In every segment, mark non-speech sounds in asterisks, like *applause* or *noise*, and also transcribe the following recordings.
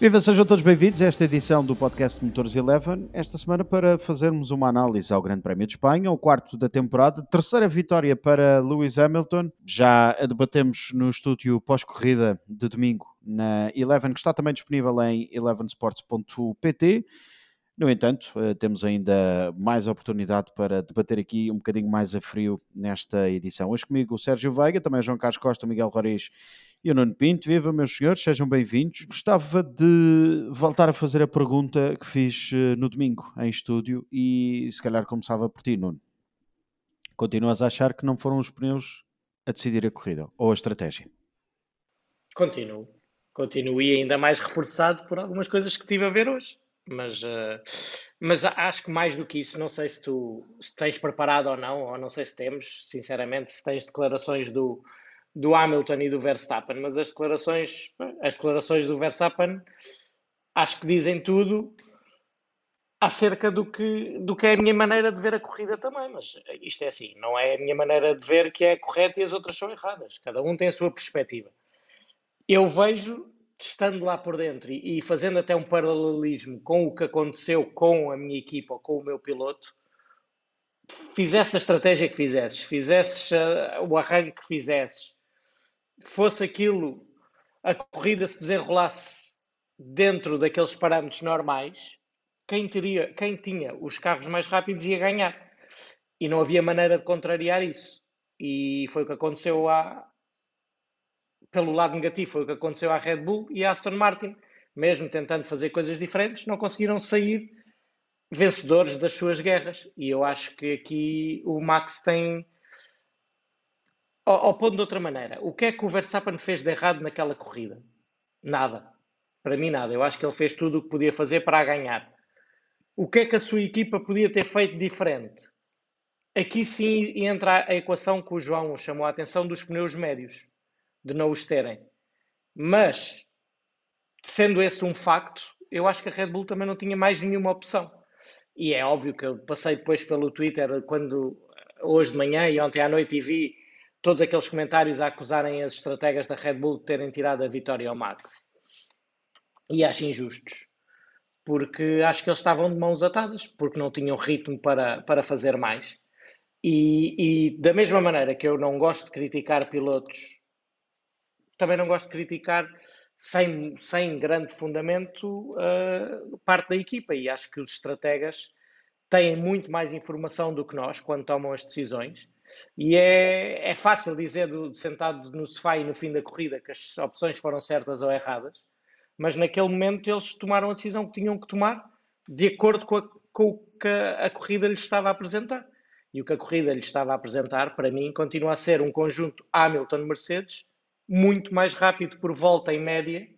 Viva, sejam todos bem-vindos a esta edição do podcast Motores Eleven. Esta semana para fazermos uma análise ao Grande Prémio de Espanha, o quarto da temporada, terceira vitória para Lewis Hamilton. Já a debatemos no estúdio pós-corrida de domingo na Eleven, que está também disponível em elevensports.pt. No entanto, eh, temos ainda mais oportunidade para debater aqui um bocadinho mais a frio nesta edição. Hoje comigo o Sérgio Veiga, também João Carlos Costa, Miguel Roriz e o Nuno Pinto. Viva, meus senhores, sejam bem-vindos. Gostava de voltar a fazer a pergunta que fiz eh, no domingo em estúdio e se calhar começava por ti, Nuno. Continuas a achar que não foram os pneus a decidir a corrida ou a estratégia? Continuo. Continuo e ainda mais reforçado por algumas coisas que tive a ver hoje. Mas, uh, mas acho que mais do que isso, não sei se tu se tens preparado ou não, ou não sei se temos, sinceramente, se tens declarações do, do Hamilton e do Verstappen, mas as declarações, as declarações do Verstappen acho que dizem tudo acerca do que, do que é a minha maneira de ver a corrida também, mas isto é assim, não é a minha maneira de ver que é correta e as outras são erradas, cada um tem a sua perspectiva. Eu vejo estando lá por dentro e, e, fazendo até um paralelismo com o que aconteceu com a minha equipa ou com o meu piloto, fizesse a estratégia que fizesses, fizesses uh, o arranque que fizesses, fosse aquilo, a corrida se desenrolasse dentro daqueles parâmetros normais, quem, teria, quem tinha os carros mais rápidos ia ganhar. E não havia maneira de contrariar isso. E foi o que aconteceu à, pelo lado negativo, foi o que aconteceu à Red Bull e à Aston Martin. Mesmo tentando fazer coisas diferentes, não conseguiram sair vencedores das suas guerras. E eu acho que aqui o Max tem. Ao, ponto de outra maneira, o que é que o Verstappen fez de errado naquela corrida? Nada. Para mim, nada. Eu acho que ele fez tudo o que podia fazer para ganhar. O que é que a sua equipa podia ter feito diferente? Aqui sim entra a equação que o João chamou a atenção dos pneus médios de não os terem. Mas, sendo esse um facto, eu acho que a Red Bull também não tinha mais nenhuma opção. E é óbvio que eu passei depois pelo Twitter, quando hoje de manhã e ontem à noite, e vi todos aqueles comentários a acusarem as estrategas da Red Bull de terem tirado a vitória ao Max. E acho injustos. Porque acho que eles estavam de mãos atadas, porque não tinham ritmo para, para fazer mais. E, e da mesma maneira que eu não gosto de criticar pilotos também não gosto de criticar sem, sem grande fundamento uh, parte da equipa e acho que os estrategas têm muito mais informação do que nós quando tomam as decisões e é, é fácil dizer do, sentado no sofá e no fim da corrida que as opções foram certas ou erradas, mas naquele momento eles tomaram a decisão que tinham que tomar de acordo com, a, com o que a corrida lhes estava a apresentar. E o que a corrida lhes estava a apresentar, para mim, continua a ser um conjunto Hamilton-Mercedes muito mais rápido por volta em média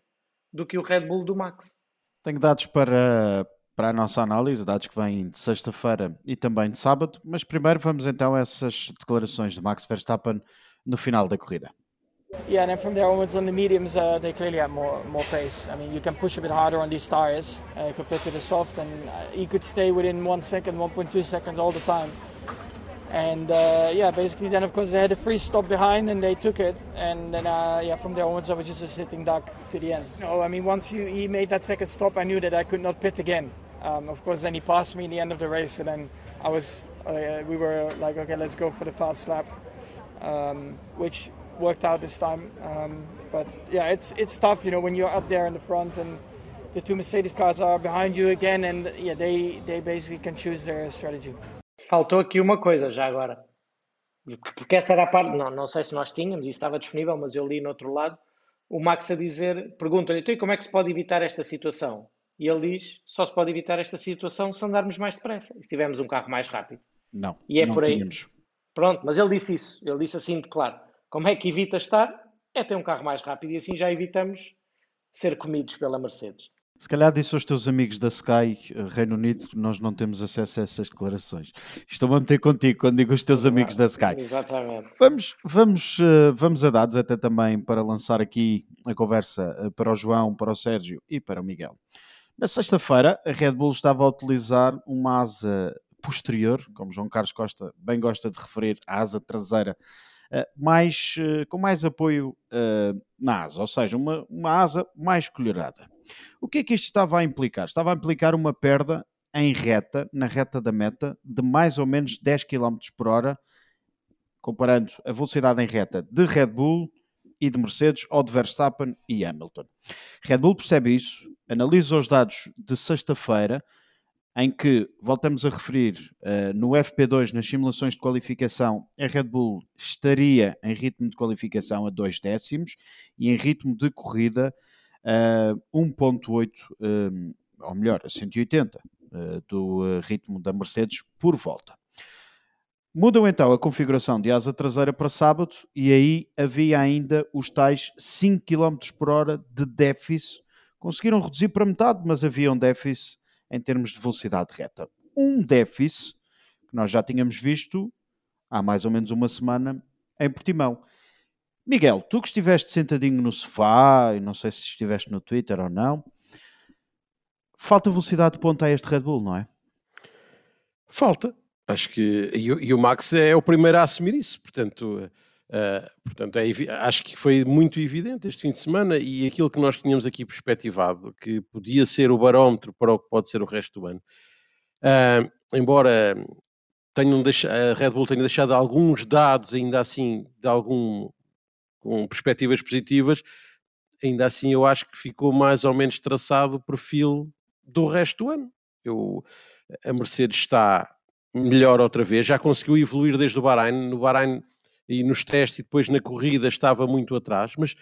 do que o Red Bull do Max. Tenho dados para, para a nossa análise, dados que vêm de sexta-feira e também de sábado, mas primeiro vamos então a essas declarações de Max Verstappen no final da corrida. Yeah, and then from there onwards on the mediums, uh, they clearly have more more pace. I mean, you can push a bit harder on these tires uh, compared to the soft, and uh, you could stay within one second, 1.2 seconds all the time. And uh, yeah, basically then of course they had a free stop behind and they took it, and then uh, yeah, from there onwards I was just a sitting duck to the end. No, I mean once you, he made that second stop, I knew that I could not pit again. Um, of course, then he passed me in the end of the race, and then I was uh, we were like, okay, let's go for the fast lap, um, which worked out this time. Um, but yeah, it's it's tough, you know, when you're up there in the front and the two Mercedes cars are behind you again, and yeah, they they basically can choose their strategy. Faltou aqui uma coisa já agora. Porque essa era a parte, não, não sei se nós tínhamos, e estava disponível, mas eu li no outro lado, o Max a dizer, pergunta-lhe, então, como é que se pode evitar esta situação? E ele diz, só se pode evitar esta situação se andarmos mais depressa, e se tivermos um carro mais rápido. Não, e é não por aí. tínhamos. Pronto, mas ele disse isso, ele disse assim de claro. Como é que evita estar? É ter um carro mais rápido, e assim já evitamos ser comidos pela Mercedes. Se calhar disse aos teus amigos da Sky eh, Reino Unido que nós não temos acesso a essas declarações. Estou a meter contigo quando digo os teus amigos da Sky. Exatamente. Vamos, vamos, eh, vamos a dados até também para lançar aqui a conversa eh, para o João, para o Sérgio e para o Miguel. Na sexta-feira, a Red Bull estava a utilizar uma asa posterior, como João Carlos Costa bem gosta de referir, a asa traseira mais, com mais apoio na asa, ou seja, uma, uma asa mais colherada. O que é que isto estava a implicar? Estava a implicar uma perda em reta, na reta da meta, de mais ou menos 10 km por hora, comparando a velocidade em reta de Red Bull e de Mercedes ou de Verstappen e Hamilton. Red Bull percebe isso, analisa os dados de sexta-feira, em que, voltamos a referir, uh, no FP2, nas simulações de qualificação, a Red Bull estaria em ritmo de qualificação a 2 décimos e em ritmo de corrida a uh, 1.8, uh, ou melhor, a 180 uh, do ritmo da Mercedes por volta. Mudam então a configuração de asa traseira para sábado e aí havia ainda os tais 5 km por hora de déficit. Conseguiram reduzir para metade, mas havia um déficit em termos de velocidade reta. Um déficit que nós já tínhamos visto há mais ou menos uma semana em Portimão. Miguel, tu que estiveste sentadinho no sofá, e não sei se estiveste no Twitter ou não, falta velocidade de ponta a este Red Bull, não é? Falta, Acho que e, e, o Max é o primeiro a assumir isso, portanto, uh, portanto é, acho que foi muito evidente este fim de semana e aquilo que nós tínhamos aqui perspectivado, que podia ser o barómetro para o que pode ser o resto do ano. Uh, embora tenham deixado, a Red Bull tenha deixado alguns dados ainda assim de algum com perspectivas positivas, ainda assim eu acho que ficou mais ou menos traçado o perfil do resto do ano. Eu, a Mercedes está melhor outra vez, já conseguiu evoluir desde o Bahrein, no Bahrein e nos testes e depois na corrida estava muito atrás, mas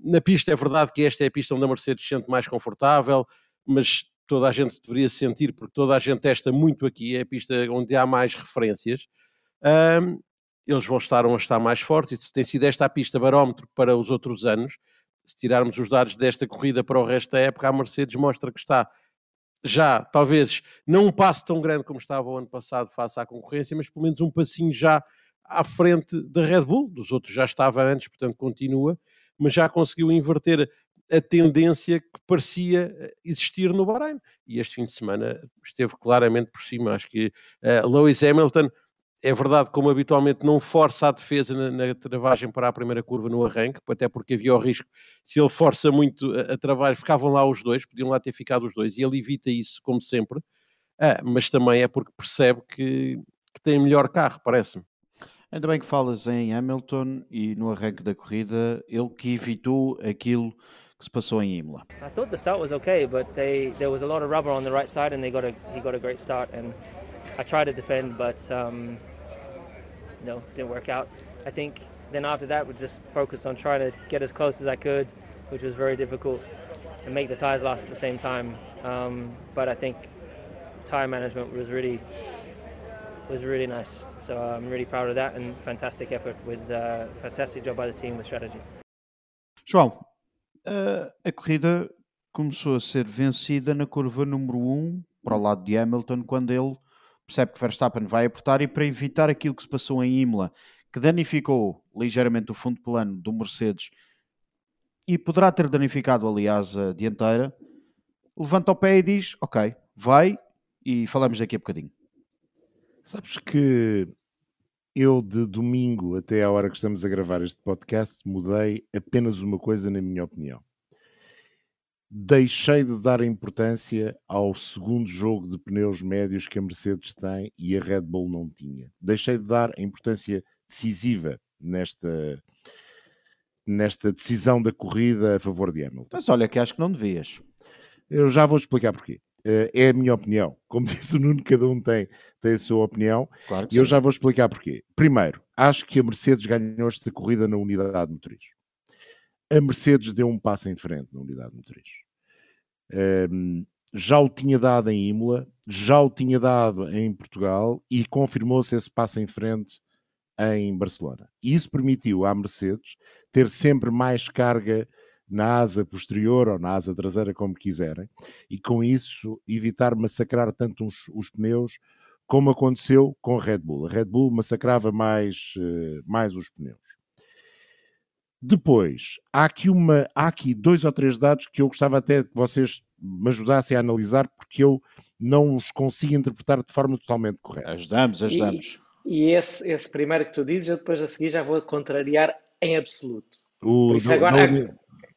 na pista é verdade que esta é a pista onde a Mercedes se sente mais confortável, mas toda a gente deveria se sentir, porque toda a gente testa muito aqui, é a pista onde há mais referências. Um, eles vão estar, a estar mais fortes, e se tem sido esta a pista barómetro para os outros anos, se tirarmos os dados desta corrida para o resto da época, a Mercedes mostra que está já, talvez, não um passo tão grande como estava o ano passado face à concorrência, mas pelo menos um passinho já à frente da Red Bull, dos outros já estava antes, portanto continua, mas já conseguiu inverter a tendência que parecia eh, existir no Bahrein. E este fim de semana esteve claramente por cima. Acho que uh, Lewis Hamilton é verdade, como habitualmente, não força a defesa na, na, travagem para a primeira curva no arranque, até porque havia o risco, se ele força muito a, a travagem, ficavam lá os dois, podiam lá ter ficado os dois, e ele evita isso, como sempre, ah, mas também é porque percebe que, que tem melhor carro, parece-me. Ainda bem que falas em Hamilton e no arranque da corrida, ele que evitou aquilo que se passou em Imola. I thought the start was okay, but they, there was a lot of rubber on the right side and they got a, he got a great start and I tried to defend, but um, no, didn't work out. I think then after that, we just focused on trying to get as close as I could, which was very difficult, and make the tires last at the same time. Um, but I think tire management was really was really nice. So I'm really proud of that and fantastic effort with uh, fantastic job by the team with strategy. João, uh, a corrida começou a ser vencida na curva número 1 um, para o lado de Hamilton quando ele percebe que Verstappen vai apertar e para evitar aquilo que se passou em Imola, que danificou ligeiramente o fundo plano do Mercedes e poderá ter danificado, aliás, a dianteira, levanta o pé e diz: Ok, vai e falamos daqui a bocadinho. Sabes que eu de domingo até à hora que estamos a gravar este podcast mudei apenas uma coisa na minha opinião deixei de dar importância ao segundo jogo de pneus médios que a Mercedes tem e a Red Bull não tinha. Deixei de dar a importância decisiva nesta, nesta decisão da corrida a favor de Hamilton. Mas olha que acho que não devias. Eu já vou explicar porquê. Eh, é a minha opinião. Como *laughs* disse o Nuno, cada um tem, tem a sua opinião. Claro e eu já vou explicar porquê. Primeiro, acho que a Mercedes ganhou esta corrida na unidade motriz. A Mercedes deu um passo em frente na unidade motriz. Um, já o tinha dado em Imola, já o tinha dado em Portugal e confirmou-se esse passo em frente em Barcelona. E isso permitiu à Mercedes ter sempre mais carga na asa posterior ou na asa traseira, como quiserem, e com isso evitar massacrar tanto os, os pneus como aconteceu com a Red Bull. A Red Bull massacrava mais, uh, mais os pneus. Depois, há aqui, uma, há aqui dois ou três dados que eu gostava até que vocês me ajudassem a analisar, porque eu não os consigo interpretar de forma totalmente correta. Ajudamos, ajudamos. E esse, esse primeiro que tu dizes, eu depois a seguir já vou contrariar em absoluto. O, Por isso do, agora,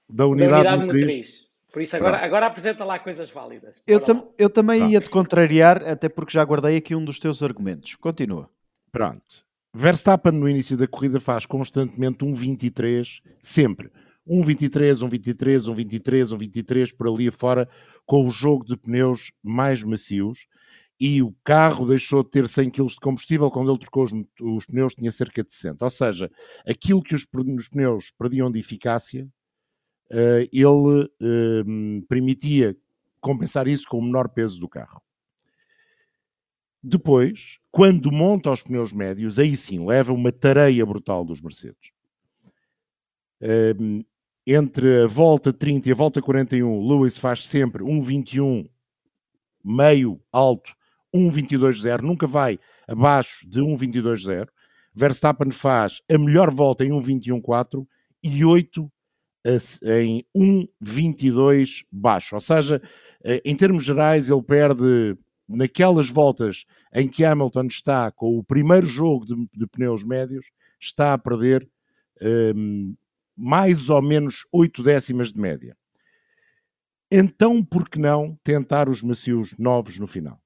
da, unidade, da unidade motriz. motriz. Por isso agora, agora apresenta lá coisas válidas. Eu, tam, eu também ia-te contrariar, até porque já guardei aqui um dos teus argumentos. Continua. Pronto. Verstappen no início da corrida faz constantemente um 23, sempre. Um 23, um 23, um 23, um 23, por ali afora, com o jogo de pneus mais macios. E o carro deixou de ter 100 kg de combustível quando ele trocou os, os pneus, tinha cerca de 60. Ou seja, aquilo que os, os pneus perdiam de eficácia, ele uh, permitia compensar isso com o menor peso do carro. Depois, quando monta os pneus médios, aí sim leva uma tareia brutal dos Mercedes. Um, entre a volta 30 e a volta 41, Lewis faz sempre um 21 meio alto, 1.22.0, nunca vai abaixo de 1.22.0. Verstappen faz a melhor volta em 1.21.4 e 8 em 1.22 baixo. Ou seja, eh, em termos gerais, ele perde naquelas voltas em que Hamilton está com o primeiro jogo de, de pneus médios, está a perder um, mais ou menos 8 décimas de média. Então, por que não tentar os macios novos no final?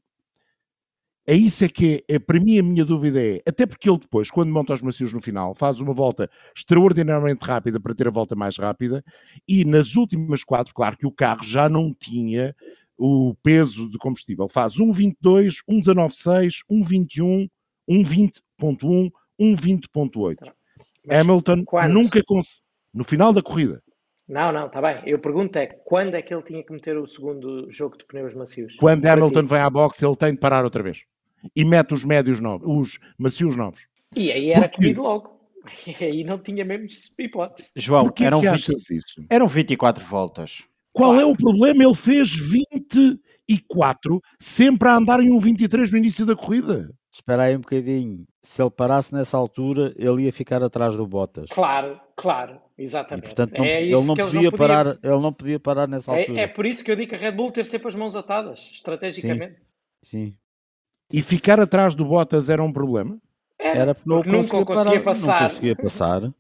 É isso é que é, é, para mim a minha dúvida é, até porque ele depois, quando monta os macios no final, faz uma volta extraordinariamente rápida para ter a volta mais rápida, e nas últimas quatro, claro que o carro já não tinha o peso de combustível. Faz 1,22, 1,196, 1,21, 1,20.1, 1,20.8. Hamilton quando? nunca conseguiu. No final da corrida. Não, não, está bem. Eu pergunto é quando é que ele tinha que meter o segundo jogo de pneus macios? Quando Hamilton vai à boxe, ele tem de parar outra vez. E mete os médios novos, os macios novos. E aí era comido logo. *laughs* E aí não tinha mesmo hipótese. João, eram, 20, eram 24 voltas. Qual claro. é o problema? Ele fez 24 sempre a andar em um 23 no início da corrida. Espera aí um bocadinho. Se ele parasse nessa altura, ele ia ficar atrás do Bottas. Claro, claro, exatamente. E, portanto, não, é ele, não podia não parar, ele não podia parar nessa é, altura. É, por isso que eu digo que a Red Bull ter sempre as mãos atadas, estrategicamente. Sim. Sim. E ficar atrás do Bottas era um problema? Era, era porque não conseguia, conseguia passar. Não conseguia passar.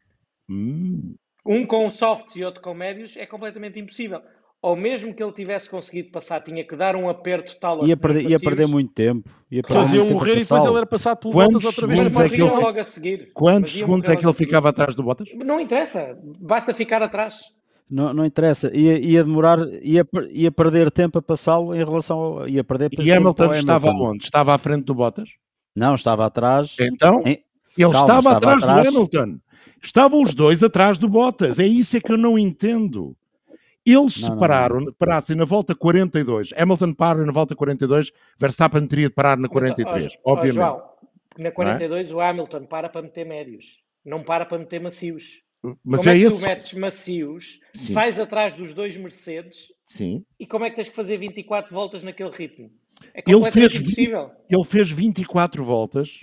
hum. Um com softs e outro com médios é completamente impossível ou mesmo que ele tivesse conseguido passar, tinha que dar um aperto tal ia perder, ia perder muito tempo. Ia perder Faziam morrer e depois ele era passado por Bottas outra vez. Mas é que ele... logo a seguir. Quantos segundos é que ele ficava atrás do Bottas? Não interessa, basta ficar atrás. Não, não interessa, ia, ia demorar, ia, ia perder tempo a passá-lo em relação ao. Ia perder e Hamilton estava onde? Estava à frente do Bottas? Não, estava atrás. Então, em... ele Calma, estava, estava atrás, atrás do Hamilton. Estavam os dois atrás do Bottas. É isso é que eu não entendo. Eles não, se pararam, não, não. parassem na volta 42, Hamilton para na volta 42, Verstappen teria de parar na 43, Mas, ó, obviamente. Ó, João, na 42 é? o Hamilton para para meter médios, não para para meter macios. Mas como é, é que esse... tu metes macios, Sim. sais atrás dos dois Mercedes Sim. e como é que tens que fazer 24 voltas naquele ritmo? É ele fez, impossível. Ele fez 24 voltas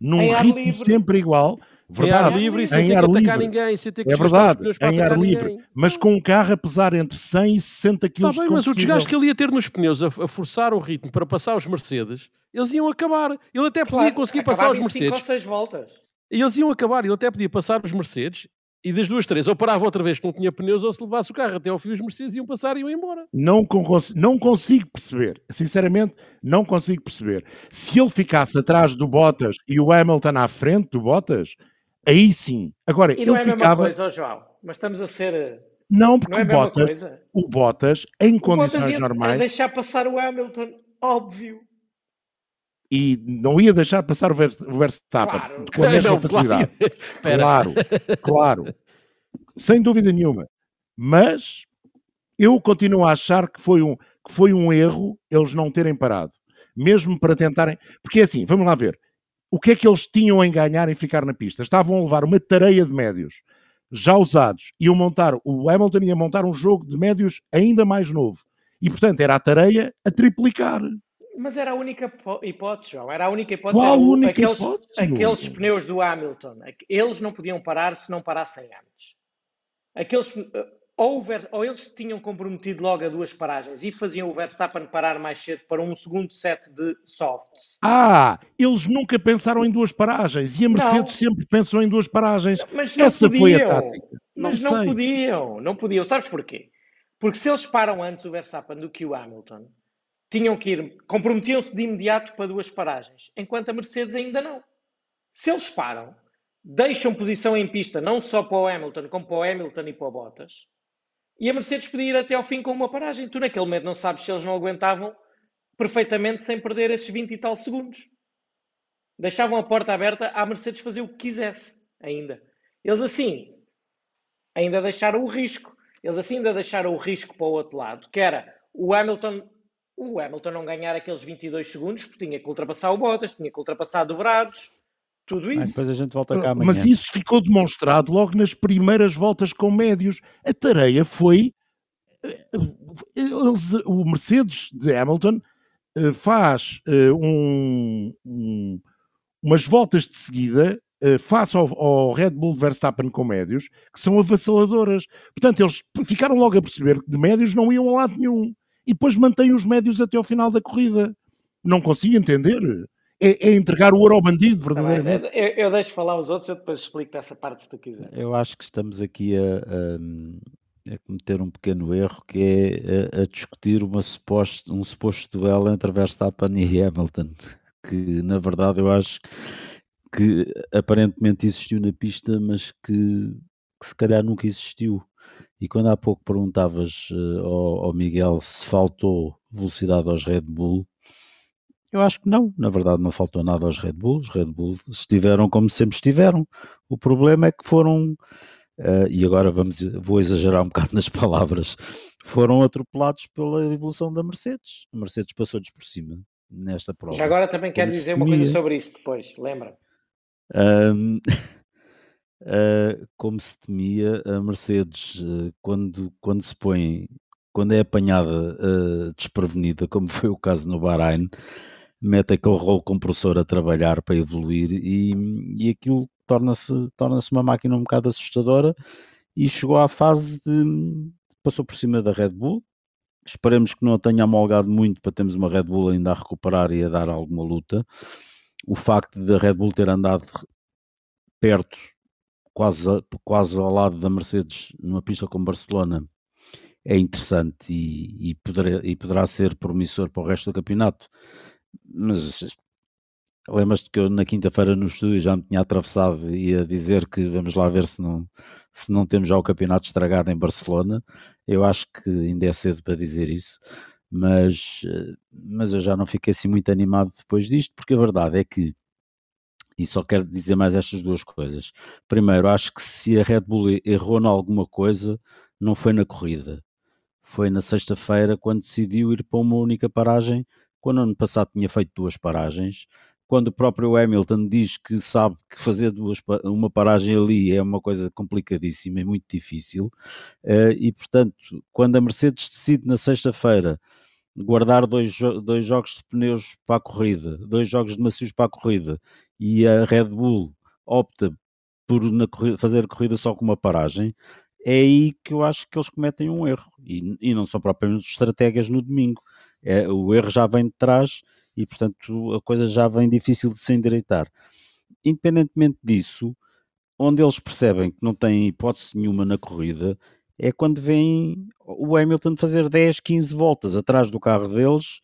num ritmo livre. sempre igual Verdade. Em ar livre e sem ter que atacar livre. ninguém, sem ter que É verdade, em ar livre. Ninguém. Mas com um carro a pesar entre 100 e 60 kg Está bem, mas o desgaste que ele ia ter nos pneus a, a, forçar o ritmo para passar os Mercedes, eles iam acabar. Ele até podia conseguir passar os Mercedes. Ou seis voltas. Eles iam acabar, ele até podia passar os Mercedes e das duas, três, ou parava outra vez que não tinha pneus, ou se levasse o carro até ao fim, os Mercedes iam passar e iam embora. Não, não consigo perceber, sinceramente, não consigo perceber. Se ele ficasse atrás do Bottas e o Hamilton à frente do Bottas, Aí sim. Agora, e ele não é ficava... mesma coisa, oh João, mas estamos a ser... Não, porque não é o, Bottas, o Bottas, em o condições Bottas ia, normais... Ia deixar passar o Hamilton, óbvio. E não ia deixar passar o Verstappen claro. com a mesma não, facilidade. *laughs* Claro, claro. Sem dúvida nenhuma. Mas eu continuo a achar que foi um, que foi um erro eles não terem parado. Mesmo para tentarem... Porque é assim, vamos lá ver o que é que eles tinham em ganhar em ficar na pista? Estavam a levar uma tareia de médios já usados, iam montar, o Hamilton ia montar um jogo de médios ainda mais novo. E, portanto, era a tareia a triplicar. Mas era a única hipótese, João. Era a única hipótese. Qual única aqueles, hipótese? Aqueles pneus do Hamilton, eles não podiam parar se não parassem antes. Aqueles, ou, Ver, ou, eles tinham comprometido logo a duas paragens e faziam o Verstappen parar mais cedo para um segundo set de softs. Ah, eles nunca pensaram em duas paragens e a Mercedes não. sempre pensou em duas paragens. Mas não Essa podiam. foi a tática. Não mas sei. não podiam, não podiam. Sabes porquê? Porque se eles param antes o Verstappen do que o Hamilton, tinham que ir, comprometiam-se de imediato para duas paragens, enquanto a Mercedes ainda não. Se eles param, deixam posição em pista não só para o Hamilton, como para o Hamilton e para o Bottas, e a Mercedes podia ir até ao fim com uma paragem. Tu naquele momento não sabes se eles não aguentavam perfeitamente sem perder esses 20 e tal segundos. Deixavam a porta aberta à Mercedes fazer o que quisesse ainda. Eles assim ainda deixaram o risco. Eles assim ainda deixaram o risco para o outro lado, que era o Hamilton, o Hamilton não ganhar aqueles 22 segundos, porque tinha que ultrapassar o Bottas, tinha que ultrapassar dobrados, tudo isso. Ah, depois a gente volta cá amanhã. Mas isso ficou demonstrado logo nas primeiras voltas com médios. A tarefa foi. Eh, eles, o Mercedes de Hamilton eh, faz eh, um, um, umas voltas de seguida face ao, ao, Red Bull Verstappen com médios que são avassaladoras. Portanto, eles ficaram logo a perceber que de médios não iam a lado nenhum. E depois mantêm os médios até ao final da corrida. Não consigo entender é, é, entregar o ouro ao bandido, tá verdadeiramente. eu, eu, deixo falar os outros, eu depois explico essa parte se tu quiseres. Eu acho que estamos aqui a, a, a cometer um pequeno erro que é a, a, discutir uma suposto, um suposto duelo entre Verstappen e Hamilton, que na verdade eu acho que aparentemente existiu na pista, mas que, que se calhar nunca existiu. E quando há pouco perguntavas uh, ao, ao Miguel se faltou velocidade aos Red Bull, eu acho que não, na verdade não faltou nada aos Red Bulls, os Red Bulls estiveram como sempre estiveram. O problema é que foram, uh, e agora vamos, vou exagerar um *laughs* bocado nas palavras, foram atropelados pela evolução da Mercedes. A Mercedes passou-lhes por cima nesta prova. Já agora também quero dizer uma coisa sobre isso depois, lembra? Um, *laughs* uh, como se temia, a Mercedes, uh, quando, quando se põe, quando é apanhada desprevenida, *laughs* como foi o caso no Bahrein, mete aquele rolo compressor a trabalhar para evoluir e, e aquilo torna-se torna uma máquina um bocado assustadora e chegou à fase de passou por cima da Red Bull. Esperemos que não a tenha amolgado muito para termos uma Red Bull ainda a recuperar e a dar alguma luta. O facto da Red Bull ter andado perto quase, quase ao lado da Mercedes numa pista como Barcelona é interessante e, e, poderá, e poderá ser promissor para o resto do campeonato mas lembras-te que eu na quinta-feira no estúdio já me tinha atravessado e ia dizer que vamos lá ver se não, se não temos já o campeonato estragado em Barcelona. Eu acho que ainda é cedo para dizer isso, mas, mas eu já não fiquei assim muito animado depois disto, porque a verdade é que, e só quero dizer mais estas duas coisas. Primeiro, acho que se a Red Bull errou em alguma coisa, não foi na corrida. Foi na sexta-feira quando decidiu ir para uma única paragem quando ano passado tinha feito duas paragens, quando o próprio Hamilton diz que sabe que fazer duas, uma paragem ali é uma coisa complicadíssima, é muito difícil, uh, e portanto, quando a Mercedes decide na sexta-feira guardar dois, dois jogos de pneus para a corrida, dois jogos de macios para a corrida, e a Red Bull opta por fazer a corrida só com uma paragem, é aí que eu acho que eles cometem um erro, e, e não são propriamente estratégias no domingo é, o erro já vem de trás e, portanto, a coisa já vem difícil de se endireitar. Independentemente disso, onde eles percebem que não têm hipótese nenhuma na corrida é quando vem o Hamilton fazer 10, 15 voltas atrás do carro deles,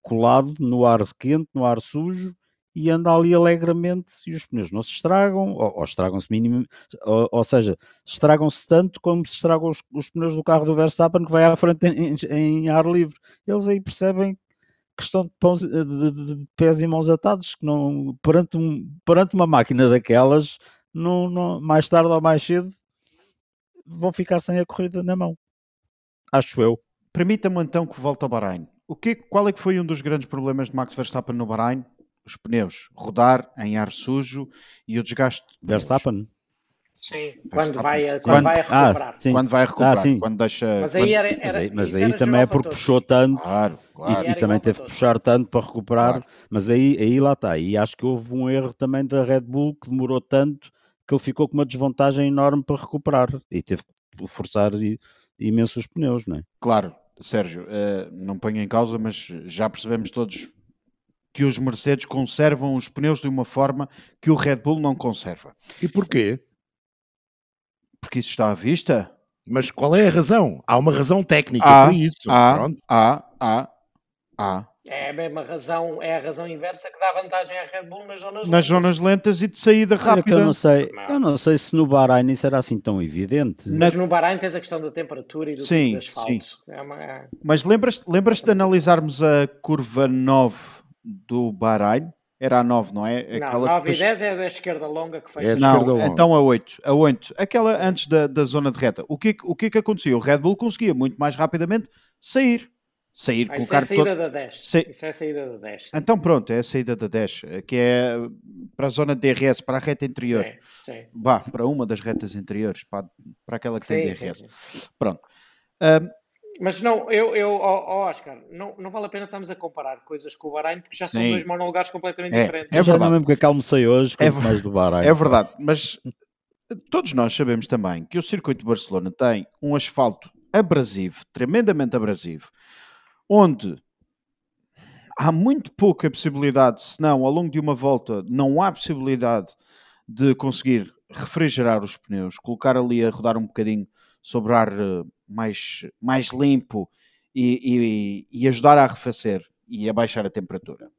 colado no ar quente, no ar sujo, e anda ali alegremente e os pneus não se estragam, ou, ou estragam-se mínimo, ou, ou seja, estragam-se tanto como se estragam os, os, pneus do carro do Verstappen que vai à frente em, em, ar livre. Eles aí percebem que estão de, pãos, de, de, de, pés e mãos atados, que não, perante, um, perante uma máquina daquelas, não, não, mais tarde ou mais cedo, vão ficar sem a corrida na mão. Acho eu. Permita-me então que volte ao Bahrein. O que, qual é que foi um dos grandes problemas de Max Verstappen no Bahrein? Os pneus, rodar em ar sujo e o desgaste. Verstappen? Sim, quando vai, a, quando, vai a recuperar. Ah, quando vai a recuperar, ah, quando deixa. Mas aí, era, era, mas aí, mas aí também é porque puxou tanto claro, claro. e, e também teve que puxar tanto para recuperar. Claro. Mas aí, aí lá está. E acho que houve um erro também da Red Bull que demorou tanto que ele ficou com uma desvantagem enorme para recuperar e teve que forçar imenso os pneus, não é? Claro, Sérgio, uh, não ponho em causa, mas já percebemos todos que os Mercedes conservam os pneus de uma forma que o Red Bull não conserva. E porquê? Porque isso está à vista. Mas qual é a razão? Há uma razão técnica há, para isso. Há, Pronto. há, há, há. É a mesma razão, é a razão inversa que dá vantagem à Red Bull nas zonas nas lentas. zonas lentas e de saída rápida. eu não sei, eu não sei se no Bahrein isso era assim tão evidente. Mas no Bahrein tens a questão da temperatura e do sim, tipo asfalto. Sim. É uma... É- Mas lembras, lembras de analisarmos a curva 9 do Bahrein? Era a 9, não é? Aquela não, 9 e 10 é da esquerda longa que fecha. É não, então a 8. A 8. Aquela antes da, da zona de reta. O que, o que é que acontecia? O Red Bull conseguia muito mais rapidamente sair sair, ah, colocar... Isso é a saída da 10. Sa... Isso é a saída da 10. Então pronto, é a saída da 10, que é para a zona de DRS, para a reta interior. Sim, sim. Bah, para uma das retas interiores, para, para aquela que sim, tem DRS. Sim, sim. Pronto. Um... Mas não, eu, eu oh, Oscar, não, não vale a pena estarmos a comparar coisas com o Bahrein, porque já são dois monolugares completamente é, diferentes. É verdade. mesmo que almocei hoje, é, mais do Bahrein. É verdade, mas todos nós sabemos também que o circuito de Barcelona tem um asfalto abrasivo, tremendamente abrasivo, onde há muito pouca possibilidade, se não ao longo de uma volta não há possibilidade de conseguir refrigerar os pneus, colocar ali a rodar um bocadinho sobre ar eh, mais, mais limpo e, e, e ajudar a arrefecer e a baixar a temperatura.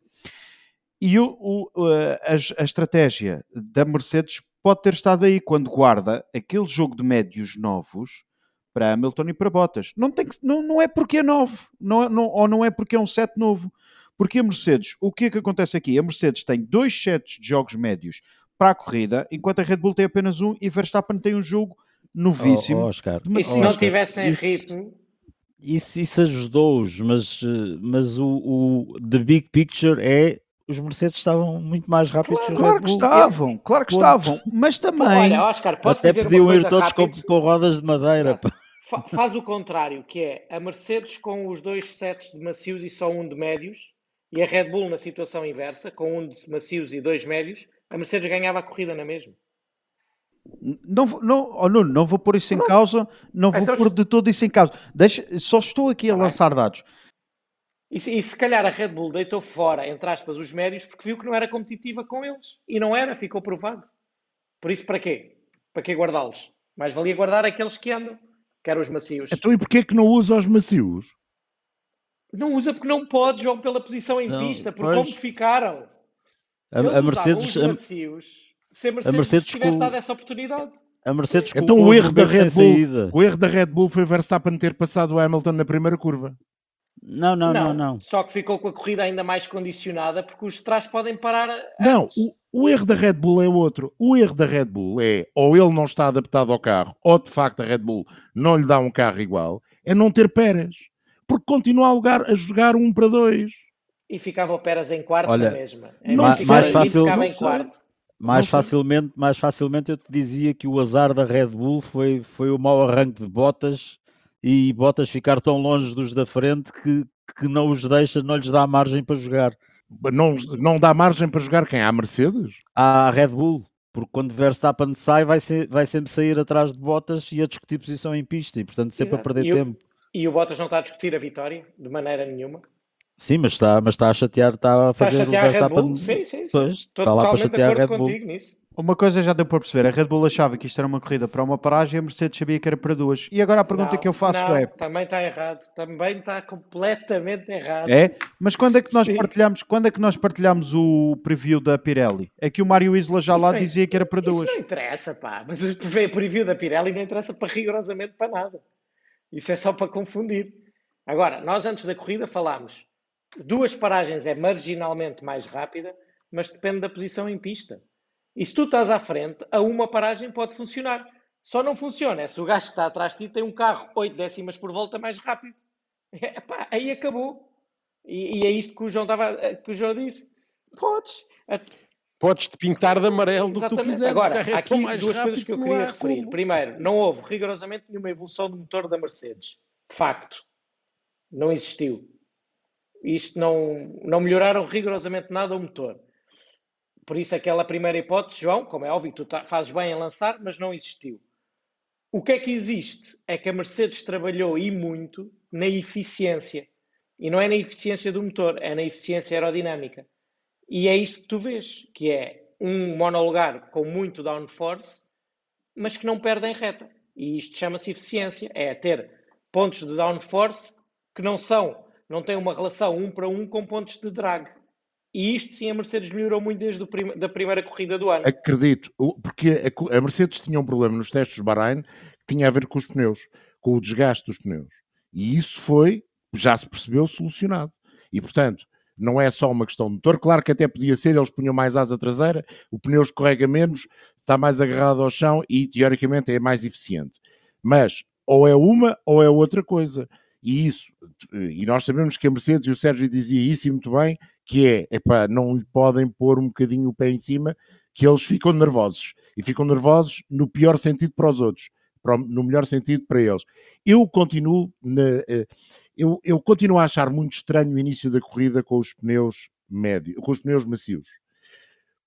E o, o, a, a, estratégia da Mercedes pode ter estado aí quando guarda aquele jogo de médios novos para Hamilton e para Bottas. Não, tem que, não, não é porque é novo, não, não, ou não é porque é um set novo. Porque a Mercedes, o que é que acontece aqui? A Mercedes tem dois sets de jogos médios para a corrida, enquanto a Red Bull tem apenas um e Verstappen tem um jogo novíssimo. Oh, oh, Oscar, e se oh, não tivessem isso, ritmo? Isso, isso ajudou-os, mas, mas o, o the big picture é os Mercedes estavam muito mais rápidos claro, claro que estavam, claro que estavam, mas também Olha, Oscar, até podiam ir todos com, com, rodas de madeira. Faz o contrário, que é a Mercedes com os dois sets de macios e só um de médios, e a Red Bull na situação inversa, com um de macios e dois médios, a Mercedes ganhava a corrida na mesma. Não, não, oh Nuno, não vou pôr isso em causa, não vou então, pôr de todo isso em causa. Deixa, só estou aqui a tá lançar dados. E se, e se calhar a Red Bull deitou fora, entre aspas, os médios porque viu que não era competitiva com eles. E não era, ficou provado. Por isso, para quê? Para que guardá-los? Mais valia guardar aqueles que andam, que eram os macios. Então e porquê que não usa os macios? Não usa porque não pode, João, pela posição em não, pista, por como ficaram. A, a Mercedes... Os macios, se a Mercedes, a Mercedes tivesse com... dado essa oportunidade... A Mercedes então o erro da Red Bull, o erro da Red Bull foi Verstappen ter passado o Hamilton na primeira curva. Não, não, não, não, não. Só que ficou com a corrida ainda mais condicionada porque os de trás podem parar. Não, o, o, erro da Red Bull é outro. O erro da Red Bull é ou ele não está adaptado ao carro, ou de facto a Red Bull não lhe dá um carro igual, é não ter Pérez. Porque continua a, lugar, a jogar um para dois. E ficava o Pérez em quarto Olha, mesma. É mais, mais, fácil, mais facilmente, mais facilmente eu te dizia que o azar da Red Bull foi, foi o mau arranque de botas e Bottas ficar tão longe dos da frente que, que não os deixa, não lhes dá margem para jogar. Não, não dá margem para jogar quem? A Mercedes? A Red Bull. Porque quando Verstappen sai, vai, ser, vai sempre sair atrás de Bottas e a discutir posição em pista e, portanto, sempre Exato. a perder e tempo. O, e o Bottas não está a discutir a vitória de maneira nenhuma. Sim, mas está, mas está a chatear, está a fazer está a chatear. A Red Bull? Sim, sim, sim. Pois, está lá para chatear a Red Bull. Nisso. Uma coisa já deu para perceber, a Red Bull achava que isto era uma corrida para uma paragem e a Mercedes sabia que era para duas. E agora a pergunta não, que eu faço não, é... também está errado, também está completamente errado. É? Mas quando é que nós partilhamos, quando é que nós partilhamos o preview da Pirelli? É que o Mário Isla já lá dizia que era para duas. Isso não interessa, pá, mas o preview da Pirelli não interessa para rigorosamente para nada. Isso é só para confundir. Agora, nós antes da corrida falámos, duas paragens é marginalmente mais rápida, mas depende da posição em pista. E se tu estás à frente, a uma paragem pode funcionar. Só não funciona é se o gajo que está atrás de ti tem um carro 8 décimas por volta mais rápido. *laughs* Epá, aí acabou. E, e, é isto que o João, estava, que o João disse. Podes. Podes-te pintar de amarelo do que tu quiseres. Agora, há aqui duas coisas que eu queria referir. Como. Primeiro, não houve rigorosamente nenhuma evolução do motor da Mercedes. Facto. Não existiu. Isto não, não melhoraram rigorosamente nada o motor. Por isso, aquela primeira hipótese, João, como é óbvio, tu tá, fazes bem em lançar, mas não existiu. O que é que existe? É que a Mercedes trabalhou e muito na eficiência. E não é na eficiência do motor, é na eficiência aerodinâmica. E é isto que tu vês, que é um monolugar com muito downforce, mas que não perde em reta. E isto chama-se eficiência, é ter pontos de downforce que não são, não têm uma relação um para um com pontos de drag. E isto sim a Mercedes melhorou muito desde prim da primeira corrida do ano. Acredito, porque a Mercedes tinha um problema nos testes de Bahrein que tinha a ver com os pneus, com o desgaste dos pneus. E isso foi, já se percebeu, solucionado. E portanto, não é só uma questão de motor. Claro que até podia ser, eles punham mais asa traseira, o pneu escorrega menos, está mais agarrado ao chão e teoricamente é mais eficiente. Mas ou é uma ou é outra coisa. E isso, e nós sabemos que a Mercedes, e o Sérgio dizia isso muito bem, que é, epá, não lhe podem pôr um bocadinho o pé em cima, que eles ficam nervosos. E ficam nervosos no pior sentido para os outros, no melhor sentido para eles. Eu continuo na, eh, eu, eu continuo a achar muito estranho o início da corrida com os pneus médios, com os pneus macios.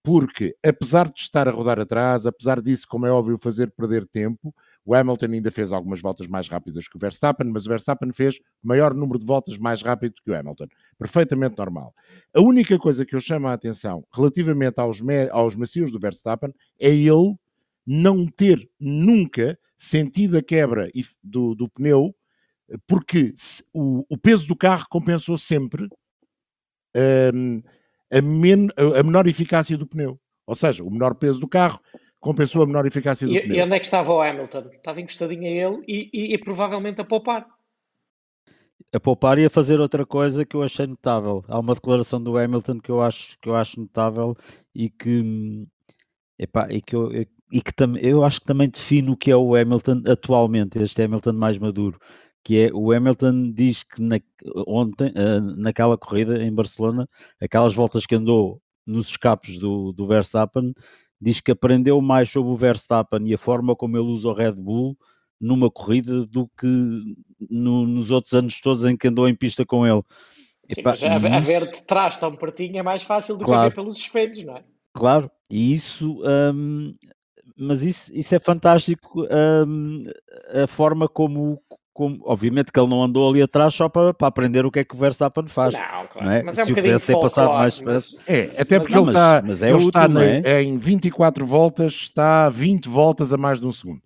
Porque, apesar de estar a rodar atrás, apesar disso, como é óbvio, fazer perder tempo, o Hamilton ainda fez algumas voltas mais rápidas que o Verstappen, mas o Verstappen fez maior número de voltas mais rápido que o Hamilton. Perfeitamente normal. A única coisa que eu chamo a atenção relativamente aos, aos macios do Verstappen é ele não ter nunca sentido a quebra do, do pneu porque o, o, peso do carro compensou sempre um, a, men, a, menor eficácia do pneu. Ou seja, o menor peso do carro compensou a menor eficácia do e, pneu. E onde é que estava o Hamilton? Estava encostadinho a ele e, e, e, provavelmente a poupar. A poupar e a fazer outra coisa que eu achei notável. Há uma declaração do Hamilton que eu acho, que eu acho notável e que, epá, e que eu, e que tam, eu acho que também define o que é o Hamilton atualmente, este Hamilton mais maduro que é o Hamilton diz que na, ontem, uh, naquela corrida em Barcelona, aquelas voltas que andou nos escapes do, do Verstappen, diz que aprendeu mais sobre o Verstappen e a forma como ele usa o Red Bull numa corrida do que no, nos outros anos todos em que andou em pista com ele. Sim, Epá, mas a, a, ver de trás tão pertinho é mais fácil do claro, que ver pelos espelhos, não é? Claro, e isso, um, mas isso, isso é fantástico, um, a forma como, como, obviamente que ele não andou ali atrás só para, para aprender o que é que o Verstappen faz. Não, claro. Não é? Mas é um Se o pudesse ter passado mais. Mas... É, até porque ele está, mas é ele útil, está é? em 24 voltas, está 20 voltas a mais de um segundo.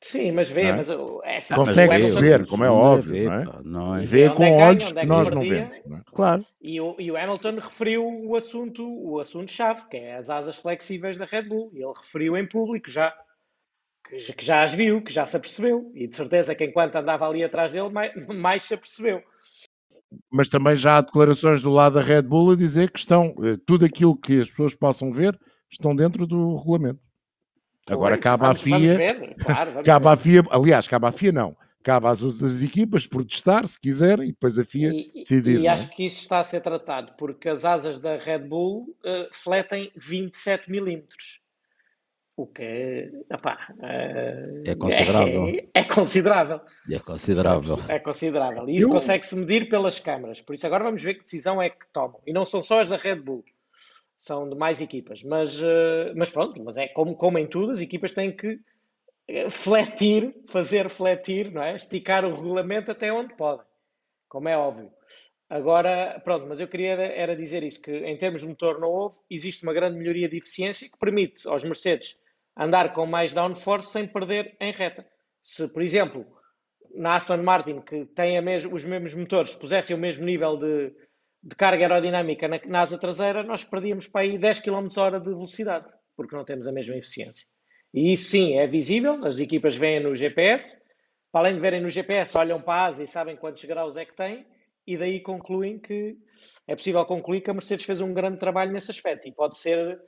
Sim, mas vê, é? mas é assim, consegue ver, como é óbvio, ver, não é? Não é? Vê com é olhos que, nós não vemos. Não é? Claro. E o, e o Hamilton referiu o assunto, o assunto-chave, que é as asas flexíveis da Red Bull. E ele referiu em público já que, que, já as viu, que já se apercebeu, e de certeza que enquanto andava ali atrás dele, mais, *laughs* mais se apercebeu. Mas também já há declarações do lado da Red Bull a dizer que estão, eh, tudo aquilo que as pessoas possam ver, estão dentro do regulamento. Agora cabe à FIA, claro, *laughs* cabe à FIA, aliás, cabe à FIA não, cabe às outras equipas protestar se quiserem e depois a FIA e, decidir. E, é? acho é? que isso está a ser tratado, porque as asas da Red Bull uh, fletem 27 milímetros. O que é, é considerável. É, é, considerável. É considerável. É considerável. E isso consegue-se medir pelas câmaras. Por isso, agora vamos ver que decisão é que tomam. E não são só as da Red Bull, são de mais equipas. Mas, eh, mas pronto, mas é como, como em tudo, as equipas têm que eh, fletir, fazer fletir, não é? esticar o regulamento até onde podem, como é óbvio. Agora, pronto, mas eu queria era dizer isso, que em termos de motor não houve, existe uma grande melhoria de eficiência que permite aos Mercedes andar com mais downforce sem perder em reta. Se, por exemplo, na Aston Martin, que tem os mesmos motores, pusessem o mesmo nível de, de carga aerodinâmica na, na, asa traseira, nós perdíamos para aí 10 km hora de velocidade, porque não temos a mesma eficiência. E isso sim é visível, as equipas veem no GPS, para além de verem no GPS, olham para a asa e sabem quantos graus é que tem, e daí concluem que é possível concluir que a Mercedes fez um grande trabalho nesse aspecto e pode ser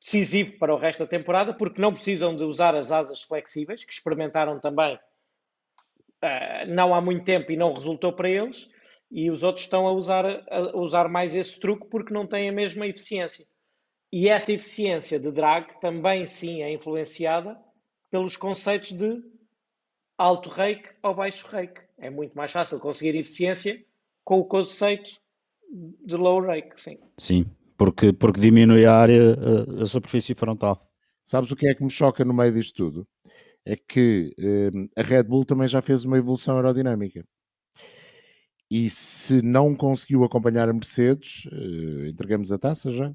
decisivo para o resto da temporada, porque não precisam de usar as asas flexíveis, que experimentaram também uh, não há muito tempo e não resultou para eles, e os outros estão a usar, a usar mais esse truque porque não têm a mesma eficiência. E essa eficiência de drag também sim é influenciada pelos conceitos de alto rake ou baixo rake. É muito mais fácil conseguir eficiência com o conceito de low rake, sim. Sim, porque, porque diminui a área, a, a superfície frontal. Sabes o que é que me choca no meio disto tudo? é que uh, a Red Bull também já fez uma evolução aerodinâmica. E se não conseguiu acompanhar a Mercedes, uh, entregamos a taça já?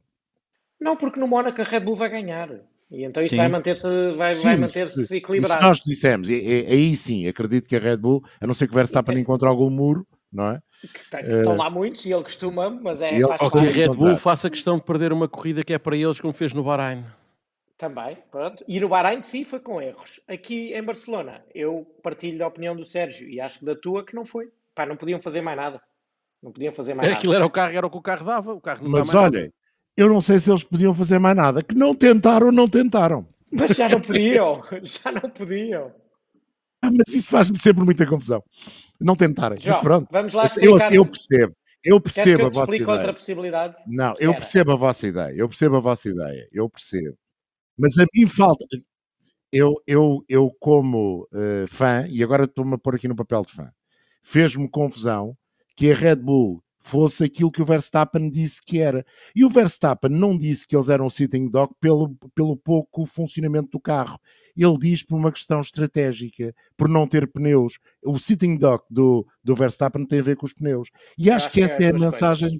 Não, porque no Mónaco a Red Bull vai ganhar. E então isto sim. vai manter-se vai, vai manter equilibrado. Se nós dissemos, e, e, aí sim, acredito que a Red Bull, a não ser que o Verstappen é. encontre algum muro, não é? Que, estão uh, lá muitos e ele costuma, mas é. Ele, faz que a Red Bull faça questão de perder uma corrida que é para eles, como fez no Bahrein. Também, pronto. E no Bahrein sim foi com erros. Aqui em Barcelona, eu partilho da opinião do Sérgio e acho que da tua que não foi. Pá, não podiam fazer mais nada. Não podiam fazer mais Aquilo nada. era o carro, era o que o carro dava. O carro Mas olhem, eu não sei se eles podiam fazer mais nada. Que não tentaram, não tentaram. Mas já não *laughs* podiam. já não podiam. Ah, mas isso faz-me sempre muita confusão. Não tentarem. João, mas pronto. Vamos lá eu, eu percebo. Eu percebo a vossa ideia. outra possibilidade? Não, eu percebo a vossa ideia. Eu percebo a vossa ideia. Eu percebo. Mas a mim falta. Eu, eu, eu como uh, fã, e agora estou-me a pôr aqui no papel de fã, fez-me confusão que a Red Bull fosse aquilo que o Verstappen disse que era. E o Verstappen não disse que eles eram sitting dog pelo, pelo pouco funcionamento do carro. Ele diz por uma questão estratégica, por não ter pneus. O sitting dog do, do Verstappen tem a ver com os pneus. E acho, acho que essa que é, é a mensagem.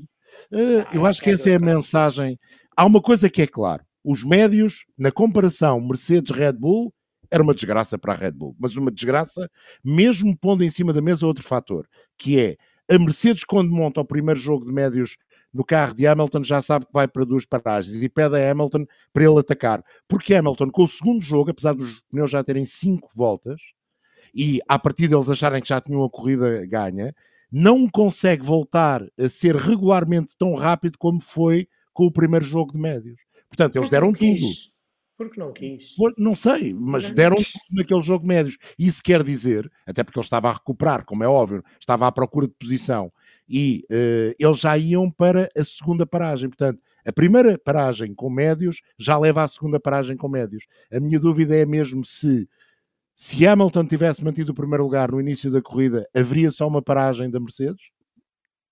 Uh, eu acho que essa é a mensagem. Há uma coisa que é claro: os médios, na comparação Mercedes-Red Bull, era uma desgraça para a Red Bull, mas uma desgraça, mesmo pondo em cima da mesa outro fator, que é a Mercedes, quando monta o primeiro jogo de médios no carro de Hamilton, já sabe que vai para duas paragens e pede a Hamilton para ele atacar. Porque Hamilton, com o segundo jogo, apesar dos pneus já terem cinco voltas, e a partir deles acharem que já tinham a corrida ganha, não consegue voltar a ser regularmente tão rápido como foi com o primeiro jogo de médios. Portanto, eles deram tudo. Porque não quis. Não sei, mas deram tudo naquele jogo médios. Isso quer dizer, até porque ele estava a recuperar, como é óbvio, estava à procura de posição, e uh, eles já iam para a segunda paragem. Portanto, a primeira paragem com médios já leva à segunda paragem com médios. A minha dúvida é mesmo se, se Hamilton tivesse mantido o primeiro lugar no início da corrida, haveria só uma paragem da Mercedes?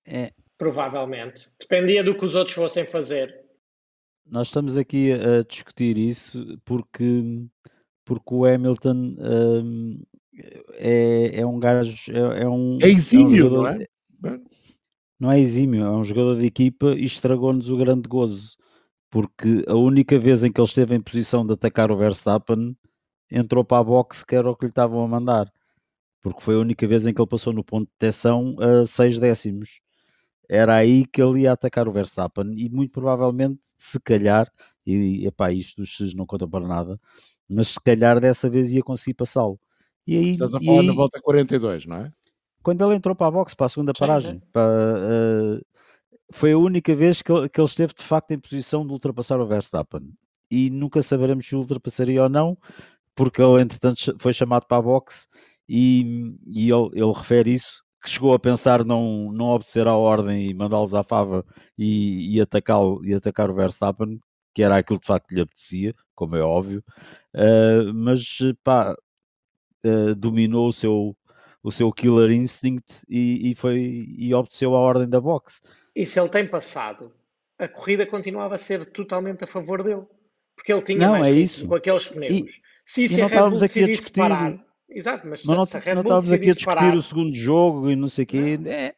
É. Provavelmente. Dependia do que os outros fossem fazer nós estamos aqui a discutir isso porque, porque o Hamilton um, é, é um gajo, é, é um. É exímio, é um jogador, não é? Não é exímio, é um jogador de equipa e estragou-nos o grande gozo. Porque a única vez em que ele esteve em posição de atacar o Verstappen entrou para a boxe que era o que lhe estavam a mandar. Porque foi a única vez em que ele passou no ponto de detecção a 6 décimos era aí que ele ia atacar o Verstappen e muito provavelmente, se calhar, e epá, isto dos X não conta para nada, mas se calhar dessa vez ia conseguir passá-lo. E aí, Estás a falar aí, na volta 42, não é? Quando ele entrou para a box, para a segunda paragem, para, uh, foi a única vez que ele, que ele esteve de facto em posição de ultrapassar o Verstappen. E nunca saberemos se ultrapassaria ou não, porque ele entretanto foi chamado para a box e, e ele, ele refere isso que chegou a pensar não, não obedecer à ordem e mandá-los à fava e, e, atacar, e atacar o Verstappen, que era aquilo de facto que lhe apetecia, como é óbvio, uh, mas pá, uh, dominou o seu, o seu killer instinct e, e, foi, e obedeceu à ordem da boxe. E se ele tem passado, a corrida continuava a ser totalmente a favor dele, porque ele tinha não, mais é isso. com aqueles pneus. E, se, e não estávamos aqui a discutir. Parar, Exato, mas não, se, não, não estávamos aqui a discutir parar, o segundo jogo e não sei o quê. É.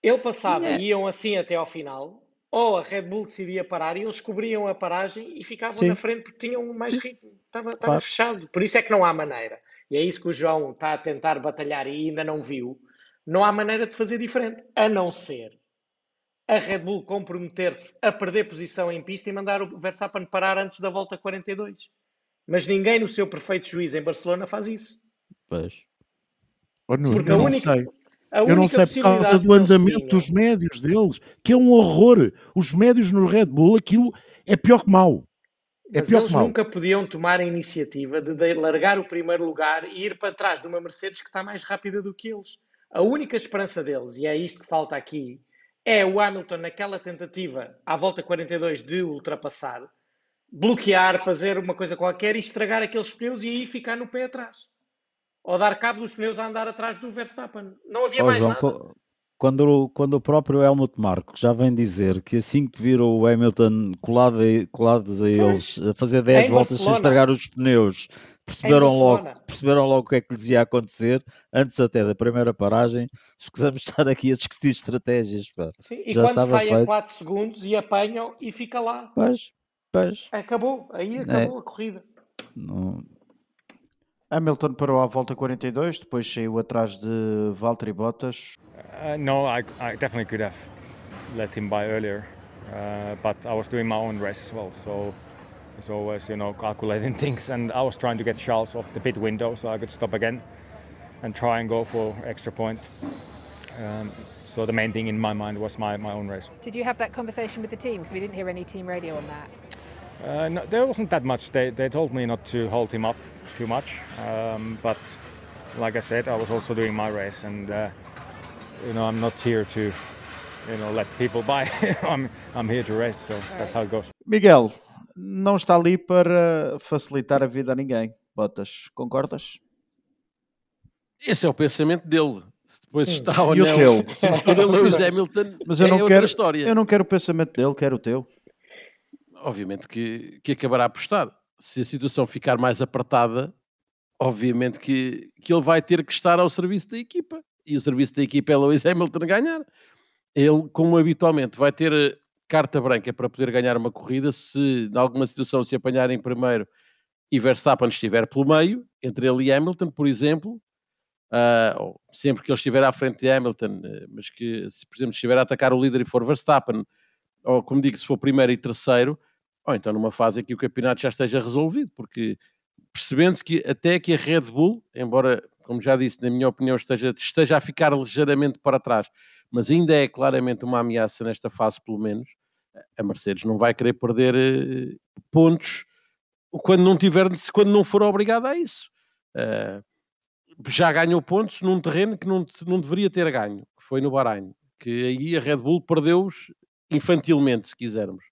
Ele passava, é. iam assim até ao final, ou a Red Bull decidia parar e eles cobriam a paragem e ficavam Sim. na frente porque tinham mais Sim. ritmo. Estava, estava claro. fechado. Por isso é que não há maneira. E é isso que o João está a tentar batalhar e ainda não viu. Não há maneira de fazer diferente, a não ser a Red Bull comprometer-se a perder posição em pista e mandar o Verstappen parar antes da volta 42. Mas ninguém no seu perfeito juízo em Barcelona faz isso. Pois. Oh, não, Porque eu não única, sei. Eu não sei por causa do andamento dos médios deles, que é um horror. Os médios no Red Bull, aquilo é pior que mau. É Mas eles nunca podiam tomar a iniciativa de largar o primeiro lugar e ir para trás de uma Mercedes que está mais rápida do que eles. A única esperança deles, e é isto que falta aqui, é o Hamilton naquela tentativa à volta 42 de ultrapassar, bloquear, fazer uma coisa qualquer e estragar aqueles pneus e aí ficar no pé atrás ou dar cabo dos pneus a andar atrás do Verstappen. Não havia oh, mais João, nada. Quando, quando o próprio Helmut Marko já vem dizer que assim que viram o Hamilton colado, colados a eles, a fazer 10 voltas sem estragar os pneus, perceberam, logo, perceberam logo o que é que lhes ia acontecer antes até da primeira paragem. *laughs* Escusamos estar aqui a discutir estratégias. Pá. Sim, e Já quando sai feito. a 4 segundos e apanham e fica lá. Pois, pois. Acabou, aí acabou é. a corrida. Não... Hamilton parou à volta 42, depois saiu atrás de Valtteri Bottas. Uh, no, I, I definitely could have let him by earlier, uh, but I was doing my own race as well, so it's always you know calculating *laughs* things. And I was trying to get Charles off the pit window so I could stop again and try and go for extra point. Um, so the main thing in my mind was my, my own race. Did you have that conversation with the team? Because we didn't hear any team radio on that. Uh, no, there wasn't that much. They, they told me not to hold him up too much, um, but like I said, I was also doing my race, and uh, you know I'm not here to you know let people buy. *laughs* I'm I'm here to race, so that's how it goes. Miguel, não está ali para facilitar a vida a ninguém. Botas, concordas? Esse é o pensamento dele. Depois está ou não, acima *laughs* Lewis Hamilton, mas eu é não quero, história. Eu não quero o pensamento dele, quero o teu obviamente que, que acabará por estar. Se a situação ficar mais apertada, obviamente que, que ele vai ter que estar ao serviço da equipa. E o serviço da equipa é Lewis Hamilton ganhar. Ele, como habitualmente, vai ter eh, carta branca para poder ganhar uma corrida se, em alguma situação, se apanhar em primeiro e Verstappen estiver pelo meio, entre ele e Hamilton, por exemplo, uh, sempre que ele estiver à frente de Hamilton, uh, mas que, se, por exemplo, estiver a atacar o líder e for Verstappen, ou como digo, se for primeiro e terceiro, ou então numa fase em que o campeonato já esteja resolvido, porque percebendo-se que até que a Red Bull, embora, como já disse, na minha opinião, esteja, esteja a ficar ligeiramente para trás, mas ainda é claramente uma ameaça nesta fase, pelo menos, a Mercedes não vai querer perder uh, pontos quando não tiver, quando não for obrigada a isso. Uh, já ganhou pontos num terreno que não, não deveria ter ganho, que foi no Bahrein, que aí a Red Bull perdeu-os infantilmente, se quisermos.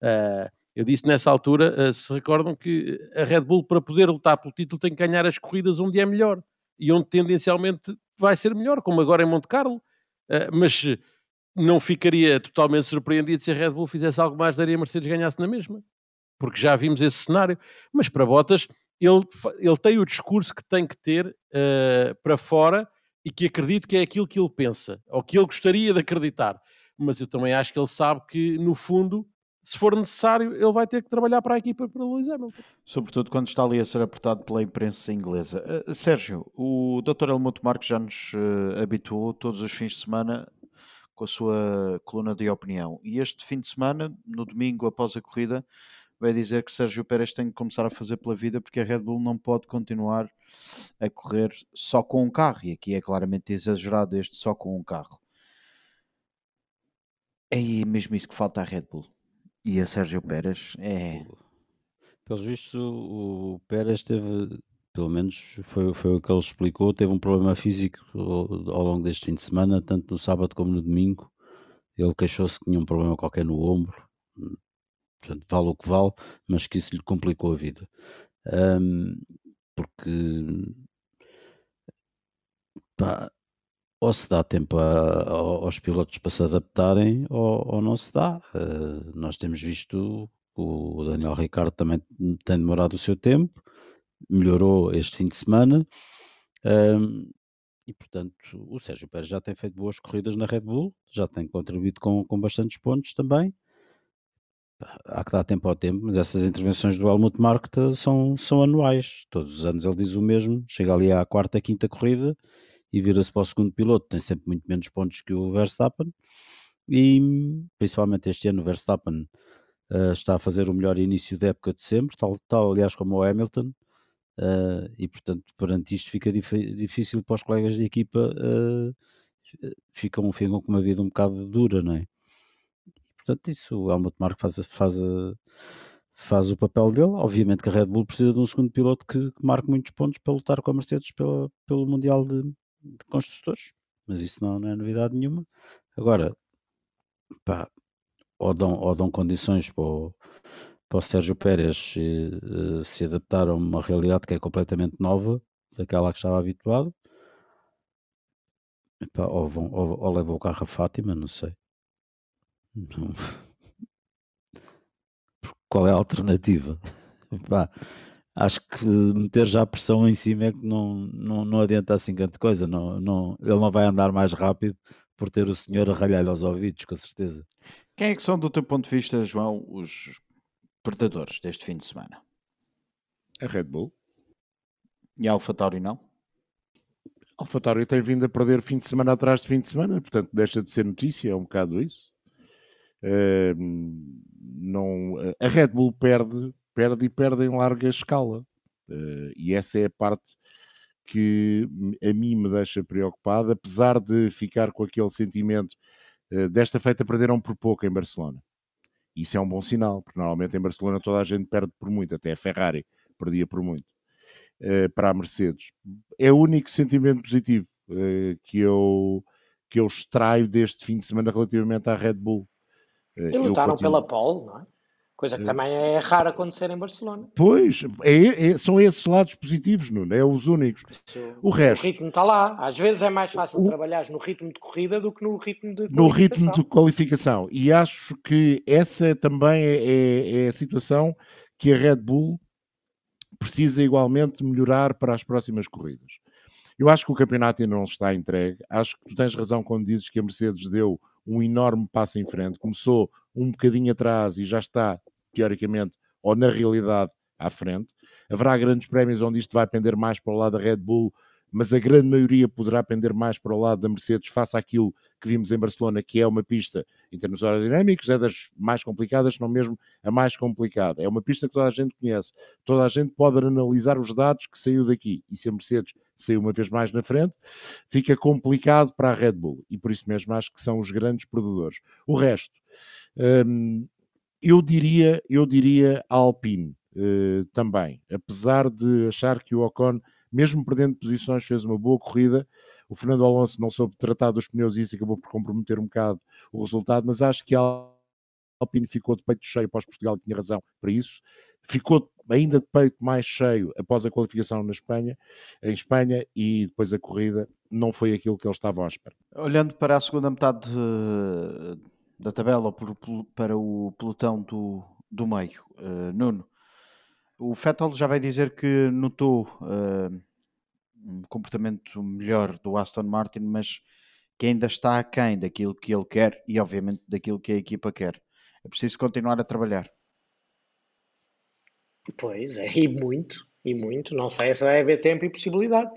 Uh, eu disse nessa altura, uh, se recordam, que a Red Bull, para poder lutar pelo título, tem que ganhar as corridas onde é melhor e onde tendencialmente vai ser melhor, como agora em Monte Carlo. Uh, mas não ficaria totalmente surpreendido se a Red Bull fizesse algo mais, daria a Mercedes ganhasse na mesma, porque já vimos esse cenário. Mas para Bottas, ele, ele tem o discurso que tem que ter uh, para fora e que acredito que é aquilo que ele pensa, ou que ele gostaria de acreditar. Mas eu também acho que ele sabe que, no fundo, se for necessário, ele vai ter que trabalhar para a equipa para Lewis Hamilton. Sobretudo quando está ali a ser apertado pela imprensa inglesa. Uh, Sérgio, o Dr. Helmut Marques já nos uh, habituou todos os fins de semana com a sua coluna de opinião. E este fim de semana, no domingo após a corrida, vai dizer que Sérgio Pérez tem que começar a fazer pela vida porque a Red Bull não pode continuar a correr só com um carro. E aqui é claramente exagerado este só com um carro. É mesmo isso que falta à Red Bull e a Sérgio Pérez é. Pelos vistos, o, Pérez teve, pelo menos foi, foi o que ele explicou, teve um problema físico ao, ao longo deste fim de semana, tanto no sábado como no domingo. Ele queixou-se que tinha um problema qualquer no ombro, portanto, vale o que vale, mas que isso lhe complicou a vida. Um, porque pá, ou se dá tempo a, aos pilotos para se adaptarem ou, ou não se dá. Uh, nós temos visto o Daniel Ricardo também tem demorado o seu tempo, melhorou este fim de semana um, e portanto o Sérgio Pérez já tem feito boas corridas na Red Bull, já tem contribuído com, com bastantes pontos também. Há que dar tempo ao tempo, mas essas intervenções do Helmut Marko são, são anuais. Todos os anos ele diz o mesmo. Chega ali à quarta, quinta corrida e vira-se para o segundo piloto, tem sempre muito menos pontos que o Verstappen. E principalmente este ano o Verstappen uh, está a fazer o melhor início da época de sempre, tal, tal aliás como o Hamilton. Uh, e portanto perante isto fica dif difícil para os colegas de equipa uh, ficam, ficam com uma vida um bocado dura, não é? portanto isso o Helmut faz, faz, faz o papel dele, obviamente que a Red Bull precisa de um segundo piloto que, que marque muitos pontos para lutar com a Mercedes pela, pelo Mundial de, de construtores, mas isso não, não é novidade nenhuma. Agora, pá, ou dão, ou dão condições para o, para o Sérgio Pérez se, eh, se adaptar a uma realidade que é completamente nova daquela que estava habituado, Epá, ou, vão, ou, ou levam o carro a Fátima, não sei. Não. *laughs* Qual é a alternativa? *laughs* acho que meter já a pressão em cima é que não, não, não adianta assim grande coisa. Não, não, ele não vai andar mais rápido por ter o senhor a ralhar aos ouvidos, com certeza. Quem é que são, do teu ponto de vista, João, os perdedores deste fim de semana? A Red Bull. E a AlphaTauri não? A AlphaTauri tem vindo a perder fim de semana atrás de fim de semana, portanto deixa de ser notícia, é um bocado isso. Uh, não, a Red Bull perde, perde e perde em larga escala. Uh, e essa é a parte que a mim me deixa preocupado, apesar de ficar com aquele sentimento uh, desta feita perderam por pouco em Barcelona. Isso é um bom sinal, porque normalmente em Barcelona toda a gente perde por muito, até a Ferrari perdia por muito uh, para a Mercedes. É o único sentimento positivo que, eu, que eu extraio deste fim de semana relativamente à Red Bull. E lutaram continuo... pela pole, não é? Coisa que também é raro acontecer em Barcelona. Pois, é, é, são esses lados positivos, não é? Os únicos. O resto. O ritmo está lá. Às vezes é mais fácil o... trabalhar no ritmo de corrida do que no ritmo de No ritmo de qualificação. E acho que essa também é, é, é a situação que a Red Bull precisa igualmente melhorar para as próximas corridas. Eu acho que o campeonato ainda não está entregue. Acho que tu tens razão quando dizes que a Mercedes deu um enorme passo em frente. Começou um bocadinho atrás e já está, teoricamente, ou na realidade, à frente. Haverá grandes prémios onde isto vai pender mais para o lado da Red Bull mas a grande maioria poderá pender mais para o lado da Mercedes face àquilo que vimos em Barcelona, que é uma pista em termos aerodinâmicos, é das mais complicadas, não mesmo a mais complicada. É uma pista que toda a gente conhece, toda a gente pode analisar os dados que saiu daqui. E se a Mercedes saiu uma vez mais na frente, fica complicado para a Red Bull. E por isso mesmo acho que são os grandes perdedores. O resto, hum, eu diria, eu diria a Alpine uh, também, apesar de achar que o Ocon mesmo perdendo posições, fez uma boa corrida. O Fernando Alonso não soube tratar dos pneus e isso acabou por comprometer um bocado o resultado, mas acho que a Alpine ficou de peito cheio após Portugal, tinha razão para isso. Ficou ainda de peito mais cheio após a qualificação na Espanha, em Espanha, e depois a corrida não foi aquilo que eles estavam à espera. Olhando para a segunda metade de, da tabela, para o pelotão do, do meio, uh, Nuno, o Vettel já vai dizer que notou uh, um comportamento melhor do Aston Martin, mas que ainda está aquém daquilo que ele quer e, obviamente, daquilo que a equipa quer. É preciso continuar a trabalhar. Pois é, e muito, e muito. Não sei se vai haver tempo e possibilidade,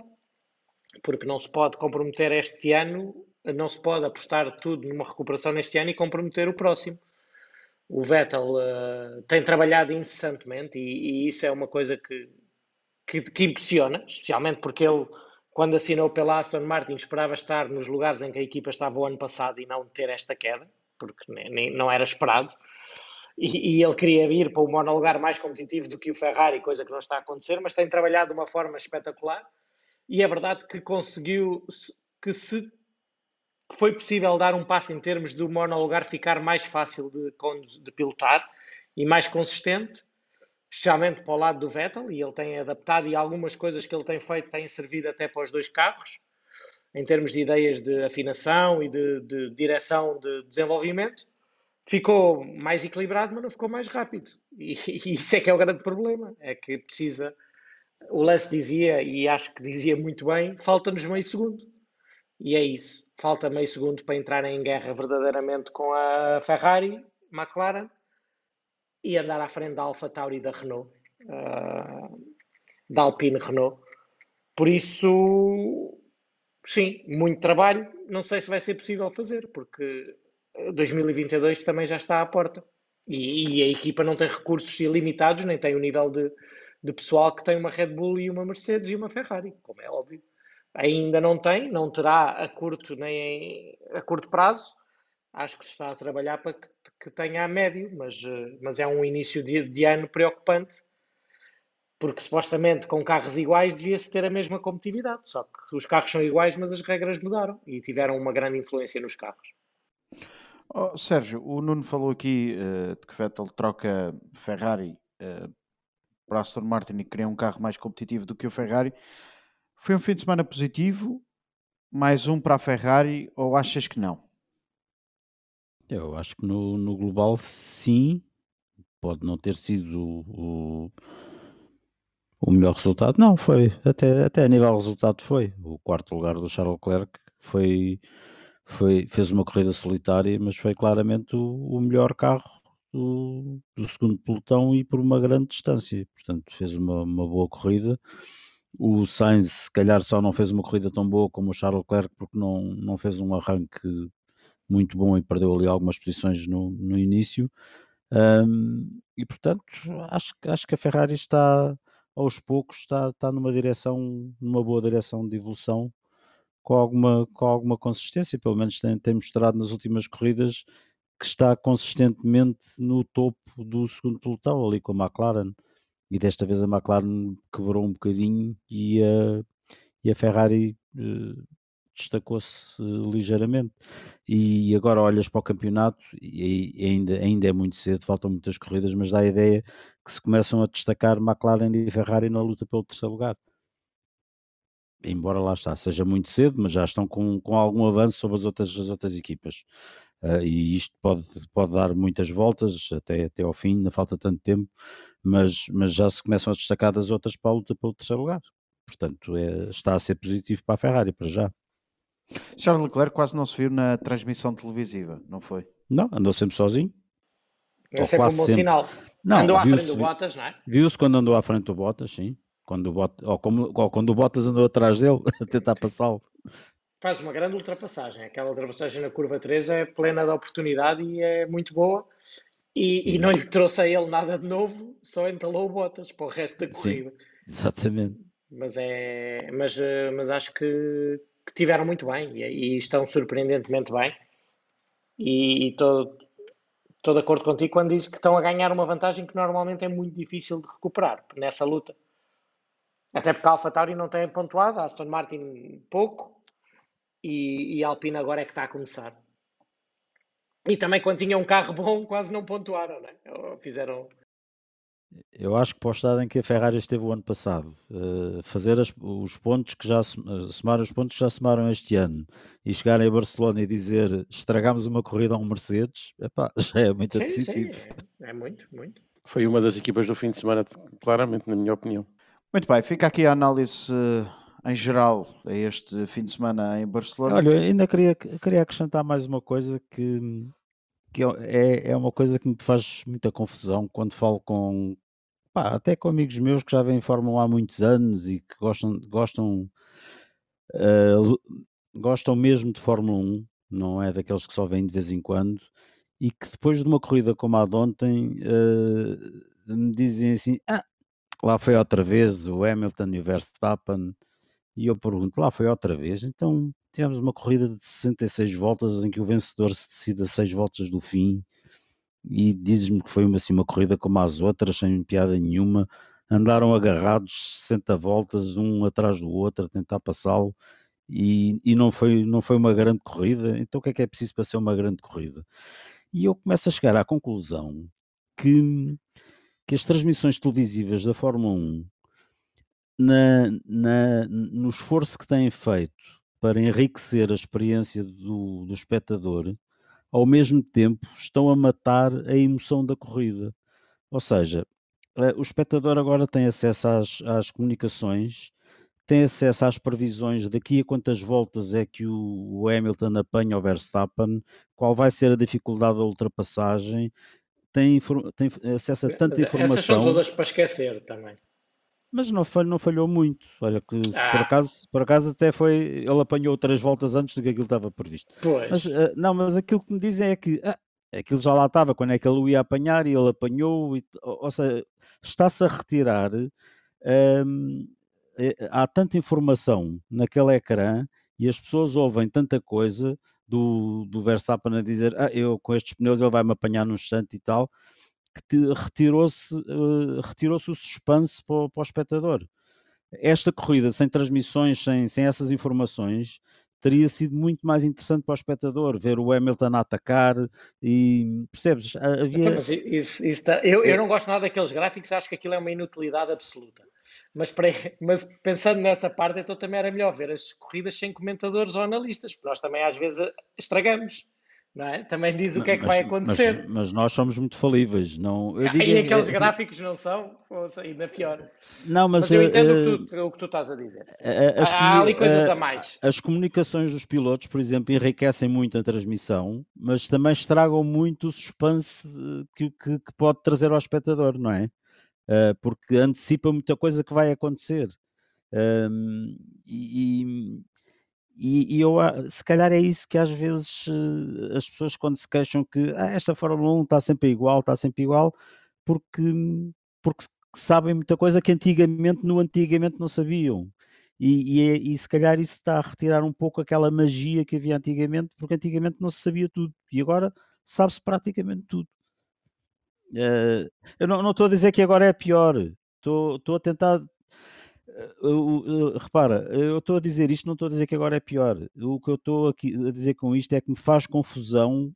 porque não se pode comprometer este ano, não se pode apostar tudo numa recuperação neste ano e comprometer o próximo o Vettel uh, tem trabalhado incessantemente e, e, isso é uma coisa que, que, que, impressiona, especialmente porque ele, quando assinou pela Aston Martin, esperava estar nos lugares em que a equipa estava o ano passado e não ter esta queda, porque nem, nem não era esperado. E, e, ele queria ir para o monolugar mais competitivo do que o Ferrari, coisa que não está a acontecer, mas tem trabalhado de uma forma espetacular. E é verdade que conseguiu que se foi possível dar um passo em termos do monolugar ficar mais fácil de, de pilotar e mais consistente, especialmente para o lado do Vettel, e ele tem adaptado e algumas coisas que ele tem feito têm servido até para os dois carros, em termos de ideias de afinação e de, de direção de desenvolvimento. Ficou mais equilibrado, mas não ficou mais rápido. E, e isso é que é o grande problema, é que precisa... O Lance dizia, e acho que dizia muito bem, falta-nos meio segundo. E é isso falta meio segundo para entrarem em guerra verdadeiramente com a Ferrari, McLaren e andar à frente da Alfa Tauri da Renault, uh, da Alpine Renault. Por isso, sim, muito trabalho. Não sei se vai ser possível fazer, porque 2022 também já está à porta. E, e a equipa não tem recursos ilimitados, nem tem o nível de, de pessoal que tem uma Red Bull e uma Mercedes e uma Ferrari, como é óbvio ainda não tem, não terá a curto nem a curto prazo. Acho que se está a trabalhar para que, que tenha a médio, mas, eh, mas é um início de, de ano preocupante, porque supostamente com carros iguais devia-se ter a mesma competitividade. Só que os carros são iguais, mas as regras mudaram e tiveram uma grande influência nos carros. Oh, Sérgio, o Nuno falou aqui uh, de que Vettel troca Ferrari uh, para Aston Martin e cria um carro mais competitivo do que o Ferrari. Foi um fim de semana positivo, mais um para a Ferrari, ou achas que não? Eu acho que no, no global sim, pode não ter sido o, o melhor resultado. Não, foi. Até, até a nível resultado foi. O quarto lugar do Charles Leclerc foi, foi, fez uma corrida solitária, mas foi claramente o, o melhor carro do, do, segundo pelotão e por uma grande distância. Portanto, fez uma, uma boa corrida. O Sainz, se calhar, só não fez uma corrida tão boa como o Charles Leclerc, porque não, não fez um arranque muito bom e perdeu ali algumas posições no, no início. Um, e portanto, acho, acho que a Ferrari está aos poucos, está, está numa direção, numa boa direção de evolução, com alguma, com alguma consistência, pelo menos tem, tem mostrado nas últimas corridas que está consistentemente no topo do segundo pelotão, ali com a McLaren. E desta vez a McLaren quebrou um bocadinho e a, e a Ferrari uh, destacou-se ligeiramente. E agora olhas para o campeonato e ainda, ainda é muito cedo, faltam muitas corridas, mas dá a ideia que se começam a destacar McLaren e Ferrari na luta pelo terceiro lugar. Embora lá está, seja muito cedo, mas já estão com, com algum avanço sobre as outras, as outras equipas. Uh, e isto pode, pode dar muitas voltas até, até ao fim, ainda falta tanto tempo, mas, mas já se começam a destacar das outras para a luta pelo terceiro lugar. Portanto, é, está a ser positivo para a Ferrari, para já. Charles Leclerc quase não se viu na transmissão televisiva, não foi? Não, andou sempre sozinho. É sempre um bom sempre. sinal. Não, andou à frente do Bottas, não é? Viu-se quando andou à frente do Bottas, sim. Quando o Bottas, ou, como, ou quando o Bottas andou atrás dele *laughs* a tentar passá-lo. Faz uma grande ultrapassagem. Aquela ultrapassagem na curva 3 é plena de oportunidade e é muito boa. E, e não lhe trouxe a ele nada de novo, só entalou o Bottas para o resto da corrida. Sim, exatamente. Mas, é, mas, eh, mas acho que, que tiveram muito bem e, e, estão surpreendentemente bem. E estou de acordo contigo quando diz que estão a ganhar uma vantagem que normalmente é muito difícil de recuperar nessa luta. Até porque a AlphaTauri não tem pontuado, a Aston Martin pouco e, e a Alpine agora é que está a começar. E também quando tinha um carro bom quase não pontuaram, né? Fizeram eu acho que para o estado em que a Ferrari esteve o ano passado, uh, fazer as, os pontos que já uh, somar os pontos que já somaram este ano e chegarem a Barcelona e dizer estragámos uma corrida a um Mercedes, epá, *laughs* já é muito sim, positivo. Sim, é, é, muito, muito. Foi uma das equipas do fim de semana, claramente, na minha opinião. Muito bem, fica aqui a análise uh, em geral a este fim de semana em Barcelona. Olha, ainda queria, queria acrescentar mais uma coisa que que é, é uma coisa que me faz muita confusão quando falo com, pá, até com amigos meus que já vêm Fórmula há muitos anos e que gostam, gostam, uh, gostam mesmo de Fórmula 1, não é daqueles que só vêm de vez em quando, e que depois de uma corrida como a de ontem uh, me dizem assim: ah, lá foi outra vez o Hamilton e o Verstappen, e eu pergunto: lá foi outra vez? Então tivemos uma corrida de 66 voltas em que o vencedor se decide a 6 voltas do fim e dizes-me que foi uma, assim, uma corrida como as outras, sem piada nenhuma, andaram agarrados 60 voltas, um atrás do outro, a tentar passá-lo, e, e não, foi, não foi uma grande corrida, então o que é que é preciso para ser uma grande corrida? E eu começo a chegar à conclusão que, que as transmissões televisivas da Fórmula 1, na, na, no esforço que têm feito para enriquecer a experiência do, do espectador, ao mesmo tempo estão a matar a emoção da corrida. Ou seja, eh, o espectador agora tem acesso às, às comunicações, tem acesso às previsões daqui a quantas voltas é que o, o Hamilton apanha o Verstappen, qual vai ser a dificuldade da ultrapassagem, tem, tem acesso a tanta informação. Essas são todas para esquecer também mas não falhou, não falhou muito. Olha, que ah. por, acaso, por acaso até foi. Ele apanhou três voltas antes do que aquilo estava previsto. Pois. Mas, uh, não, mas aquilo que me dizem é que ah, aquilo já lá estava quando é que ele o ia apanhar e ele apanhou. E, ou, ou seja, está-se a retirar. Um, é, há tanta informação naquele ecrã e as pessoas ouvem tanta coisa do, do Verstappen a dizer ah, eu com estes pneus ele vai-me apanhar num instante e tal retirou-se uh, retirou-se o suspense para, para, o espectador. Esta corrida sem transmissões, sem, sem essas informações, teria sido muito mais interessante para o espectador ver o Hamilton a atacar e percebes? Havia... Então, mas isso, isso tá... eu, eu é. não gosto nada daqueles gráficos, acho que aquilo é uma inutilidade absoluta. Mas, para... *laughs* mas pensando nessa parte, então também era melhor ver as corridas sem comentadores ou analistas, porque nós também às vezes estragamos é? Também diz o que é que mas, vai acontecer. Mas, mas, nós somos muito falíveis. Não, eu *laughs* digo, e aqueles é, gráficos não são? Ainda pior. Não, mas, mas eu entendo uh, o, que tu, o, que tu, estás a dizer. As, Há ali coisas a mais. As comunicações dos pilotos, por exemplo, enriquecem muito a transmissão, mas também estragam muito o suspense que, que, que pode trazer ao espectador, não é? Uh, porque antecipa muita coisa que vai acontecer. Um, e, e, e, eu, se calhar é isso que às vezes eh, as pessoas quando se queixam que ah, esta Fórmula 1 está sempre igual, está sempre igual, porque, porque sabem muita coisa que antigamente no antigamente não sabiam. E, e, é, e, se calhar isso está a retirar um pouco aquela magia que havia antigamente, porque antigamente não se sabia tudo e agora sabe-se praticamente tudo. Uh, eu não, não estou a dizer que agora é pior, estou, estou a tentar repara, eu estou a dizer isto, não estou a dizer que agora é pior. O que eu estou a dizer com isto é que me faz confusão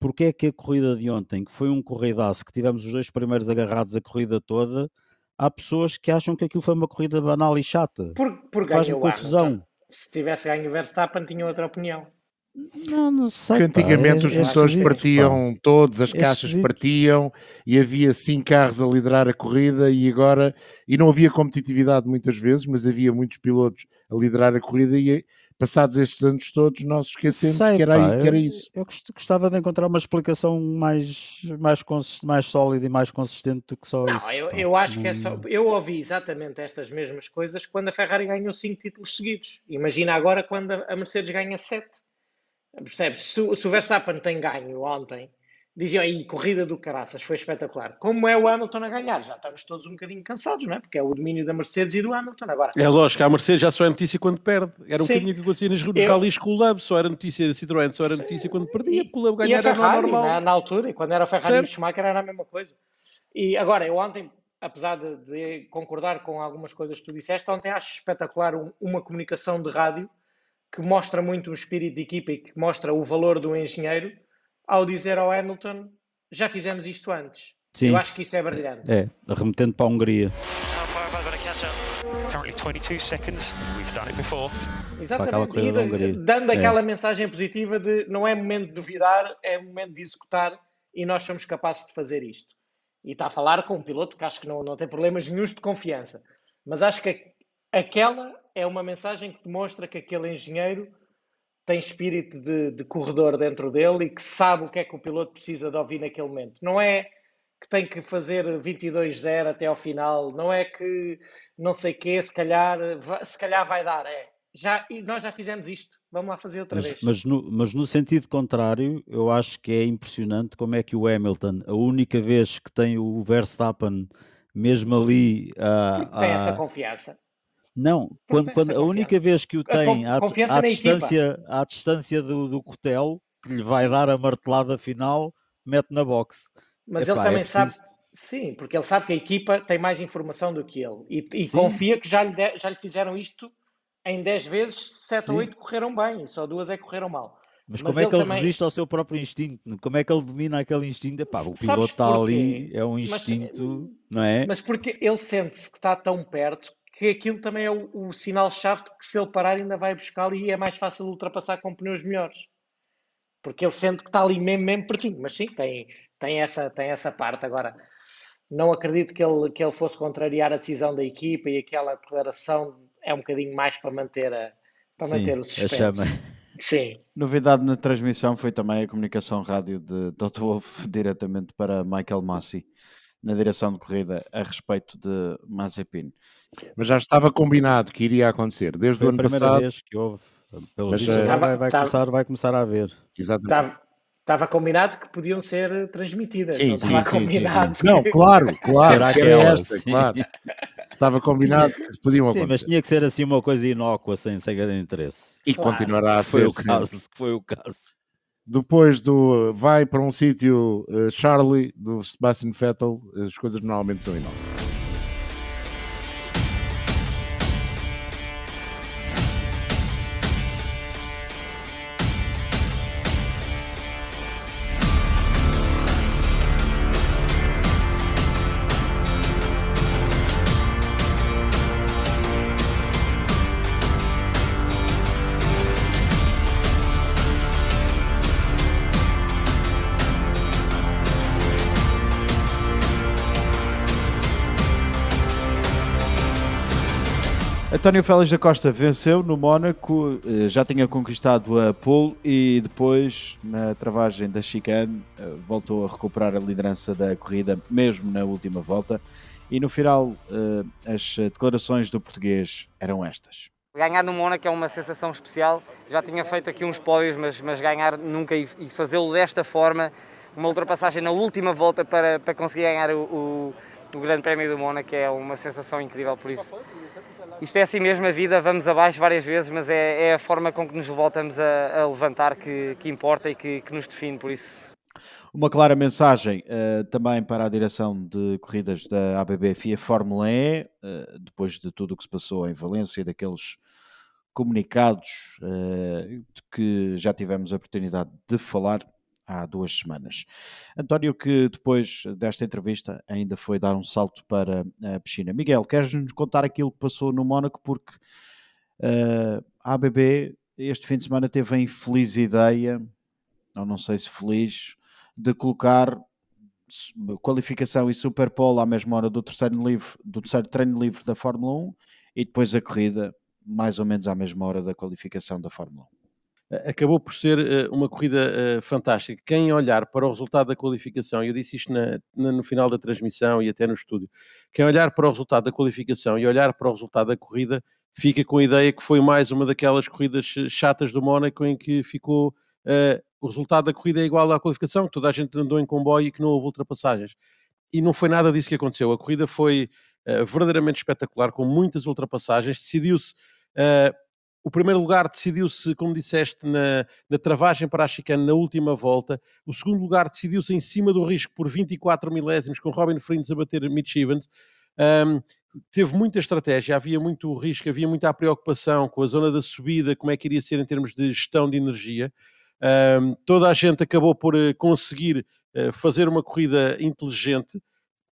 porque é que a corrida de ontem, que foi um corridaço, que tivemos os dois primeiros agarrados a corrida toda, há pessoas que acham que aquilo foi uma corrida banal e chata. Por, por faz confusão. Se tivesse ganho o Verstappen, tinha outra opinião. Não, não sei. Porque antigamente pá, é, os motores é partiam pá. todos, as é caixas esquisito. partiam e havia cinco carros a liderar a corrida e agora, e não havia competitividade muitas vezes, mas havia muitos pilotos a liderar a corrida e passados estes anos todos nós esquecemos sei, que, era, pá, aí, que era isso. Eu, eu, gostava de encontrar uma explicação mais, mais, mais sólida e mais consistente do que só não, isso. Eu, eu acho que é só, eu ouvi exatamente estas mesmas coisas quando a Ferrari ganhou cinco títulos seguidos. Imagina agora quando a Mercedes ganha sete Percebes? Se, se o Verstappen tem ganho ontem, diziam aí, corrida do caraças, foi espetacular. Como é o Hamilton a ganhar? Já estamos todos um bocadinho cansados, não é? Porque é o domínio da Mercedes e do Hamilton agora. É lógico, a Mercedes já só é notícia quando perde. Era um bocadinho que acontecia nos, nos eu... com o Lub, só era notícia da Citroën, só era notícia quando perdia, porque o Lub ganhar era normal. Na, na, altura, e quando era o Ferrari certo. e o Schumacher era a mesma coisa. E agora, eu ontem, apesar de, de, concordar com algumas coisas que tu disseste, ontem acho espetacular um, uma comunicação de rádio que mostra muito o espírito de equipa e que mostra o valor do engenheiro, ao dizer ao Hamilton: já fizemos isto antes. Sim. Eu acho que isso é brilhante. É, remetendo para a Hungria. Exatamente, e dando é. aquela mensagem positiva de não é momento de duvidar, é momento de executar e nós somos capazes de fazer isto. E está a falar com um piloto que acho que não, não tem problemas nenhums de confiança. Mas acho que aquela é uma mensagem que demonstra que aquele engenheiro tem espírito de, de, corredor dentro dele e que sabe o que é que o piloto precisa de ouvir naquele momento. Não é que tem que fazer 22-0 até ao final, não é que não sei o quê, se calhar, se calhar vai dar, é. Já, nós já fizemos isto, vamos lá fazer outra mas, vez. Mas no, mas no sentido contrário, eu acho que é impressionante como é que o Hamilton, a única vez que tem o Verstappen mesmo ali... Uh, tem essa confiança não, quando, quando a única vez que o tem à, à distância, à distância do, do cotel, que lhe vai dar a martelada final, mete na box. Mas Epá, ele também é preciso... sabe, sim, porque ele sabe que a equipa tem mais informação do que ele e, e confia que já lhe, de, já lhe fizeram isto em 10 vezes, 7 ou 8 correram bem, só duas é que correram mal. Mas, Mas como é que ele também... resiste ao seu próprio instinto? Como é que ele domina aquele instinto? Epá, o piloto está ali, é um instinto, Mas, não é? Mas porque ele sente-se que está tão perto que aquilo também é o, o sinal-chave de que se ele parar ainda vai buscá-lo e é mais fácil ultrapassar com pneus melhores. Porque ele sente que está ali mesmo, mesmo pertinho. Mas sim, tem, tem, essa, tem essa parte. Agora, não acredito que ele, que ele fosse contrariar a decisão da equipa e aquela declaração é um bocadinho mais para manter, a, para sim, manter o suspense. Sim. Novidade na transmissão foi também a comunicação rádio de Toto Wolff *laughs* diretamente para Michael Massey na direção de corrida a respeito de Mazepin. Mas já estava combinado que iria acontecer desde Foi o ano passado. a primeira vez que houve. Pelo Mas, visto, uh, vai, vai, começar, vai começar a haver. Exatamente. Estava, estava combinado que podiam ser transmitidas. Sim, não sim, estava sim, combinado. Sim, sim. Não, claro, claro. Era aquela, esta, claro. Estava combinado que podiam acontecer. Sim, mas tinha que ser assim uma coisa inócua, sem, sem grande interesse. E claro. continuará a ser. Foi o caso, foi o caso. Depois do vai para um sítio uh, Charlie do Sebastian Vettel, as coisas normalmente são enormes. António Félix da Costa venceu no Mónaco, eh, já tinha conquistado a pole e depois, na travagem da chicane, eh, voltou a recuperar a liderança da corrida, mesmo na última volta. E no final, eh, as declarações do português eram estas. Ganhar no Mónaco é uma sensação especial. Já tinha feito aqui uns pódios, mas, mas ganhar nunca e, fazê-lo desta forma, uma ultrapassagem na última volta para, para conseguir ganhar o, o, o Grande Prémio do Mónaco é uma sensação incrível. Por isso, isto é assim mesmo a vida, vamos abaixo várias vezes, mas é, é a forma com que nos voltamos a, a levantar que, que, importa e que, que, nos define, por isso. Uma clara mensagem uh, também para a direção de corridas da ABB FIA Fórmula E, uh, depois de tudo o que se passou em Valência, daqueles comunicados uh, que já tivemos a oportunidade de falar há duas semanas. António, que depois desta entrevista ainda foi dar um salto para a piscina. Miguel, queres-nos contar aquilo que passou no Mónaco? Porque uh, a ABB este fim de semana teve a infeliz ideia, ou não sei se feliz, de colocar qualificação e Super Pole à mesma hora do terceiro, livre, do terceiro treino livre da Fórmula 1 e depois a corrida mais ou menos à mesma hora da qualificação da Fórmula 1 acabou por ser uh, uma corrida uh, fantástica. Quem olhar para o resultado da qualificação, eu disse isto na, no final da transmissão e até no estúdio, quem olhar para o resultado da qualificação e olhar para o resultado da corrida, fica com a ideia que foi mais uma daquelas corridas eh, chatas do Mónaco em que ficou uh, o resultado da corrida é igual à qualificação, que toda a gente andou em comboio e que não houve ultrapassagens. E não foi nada disso que aconteceu. A corrida foi verdadeiramente espetacular, com muitas ultrapassagens. Decidiu-se o primeiro lugar decidiu-se, como disseste, na, na, travagem para a chicane na última volta. O segundo lugar decidiu-se em cima do risco por 24 milésimos, com Robin Friends a bater Mitch Evans. Um, teve muita estratégia, havia muito risco, havia muita preocupação com a zona da subida, como é que iria ser em termos de gestão de energia. Um, toda a gente acabou por uh, conseguir uh, fazer uma corrida inteligente.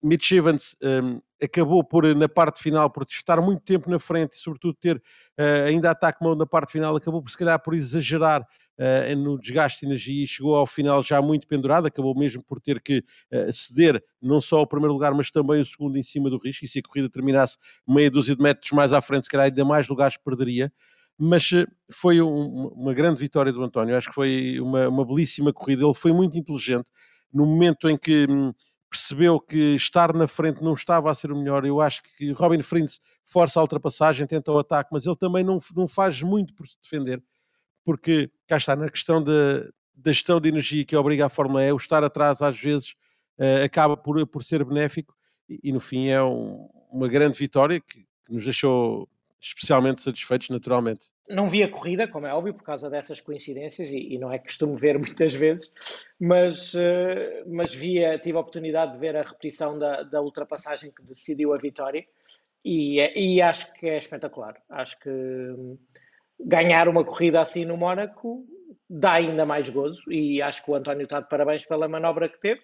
Mitch Evans um, acabou por, na parte final, por estar muito tempo na frente e, sobretudo, ter uh, ainda ataque mão na parte final, acabou por, se calhar, por exagerar uh, no desgaste de energia e chegou ao final já muito pendurado, acabou mesmo por ter que uh, ceder não só o primeiro lugar, mas também o segundo em cima do risco, e se a corrida terminasse meia dúzia de metros mais à frente, se calhar ainda mais lugares perderia mas foi um, uma grande vitória do António. Acho que foi uma, uma, belíssima corrida. Ele foi muito inteligente no momento em que hum, percebeu que estar na frente não estava a ser o melhor. Eu acho que Robin Frintz força a ultrapassagem, tenta o ataque, mas ele também não, não faz muito por se defender, porque cá está, na questão da, gestão de energia que obriga a Fórmula E, o estar atrás às vezes uh, acaba por, por ser benéfico e, e no fim é um, uma grande vitória que, que nos deixou especialmente satisfeitos naturalmente. Não vi a corrida, como é óbvio, por causa dessas coincidências, e, e não é costume ver *laughs* muitas vezes, mas, uh, mas via, tive a oportunidade de ver a repetição da, da ultrapassagem que decidiu a vitória, e, e acho que é espetacular. Acho que hum, ganhar uma corrida assim no Mónaco dá ainda mais gozo, e acho que o António está de parabéns pela manobra que teve.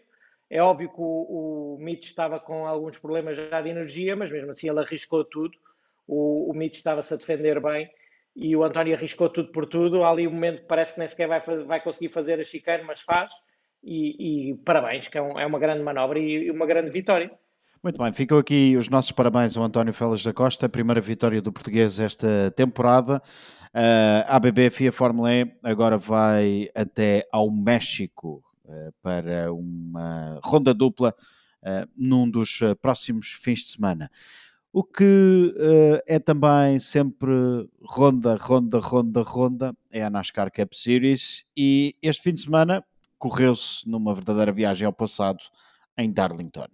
É óbvio que o, o Mitch estava com alguns problemas já de energia, mas mesmo assim ele arriscou tudo. O, o Mitch estava-se a defender bem e o António arriscou tudo por tudo. Há ali um momento que parece que nem sequer vai, vai conseguir fazer a chicane, mas faz. E, e parabéns, que é, um, é, uma grande manobra e uma grande vitória. Muito bem, ficam aqui os nossos parabéns ao António Félix da Costa, primeira vitória do português esta temporada. Uh, a ABB FIA Fórmula E agora vai até ao México uh, para uma ronda dupla uh, num dos próximos fins de semana. O que uh, é também sempre ronda, ronda, ronda, ronda é a NASCAR Cup Series e este fim de semana correu-se numa verdadeira viagem ao passado em Darlington.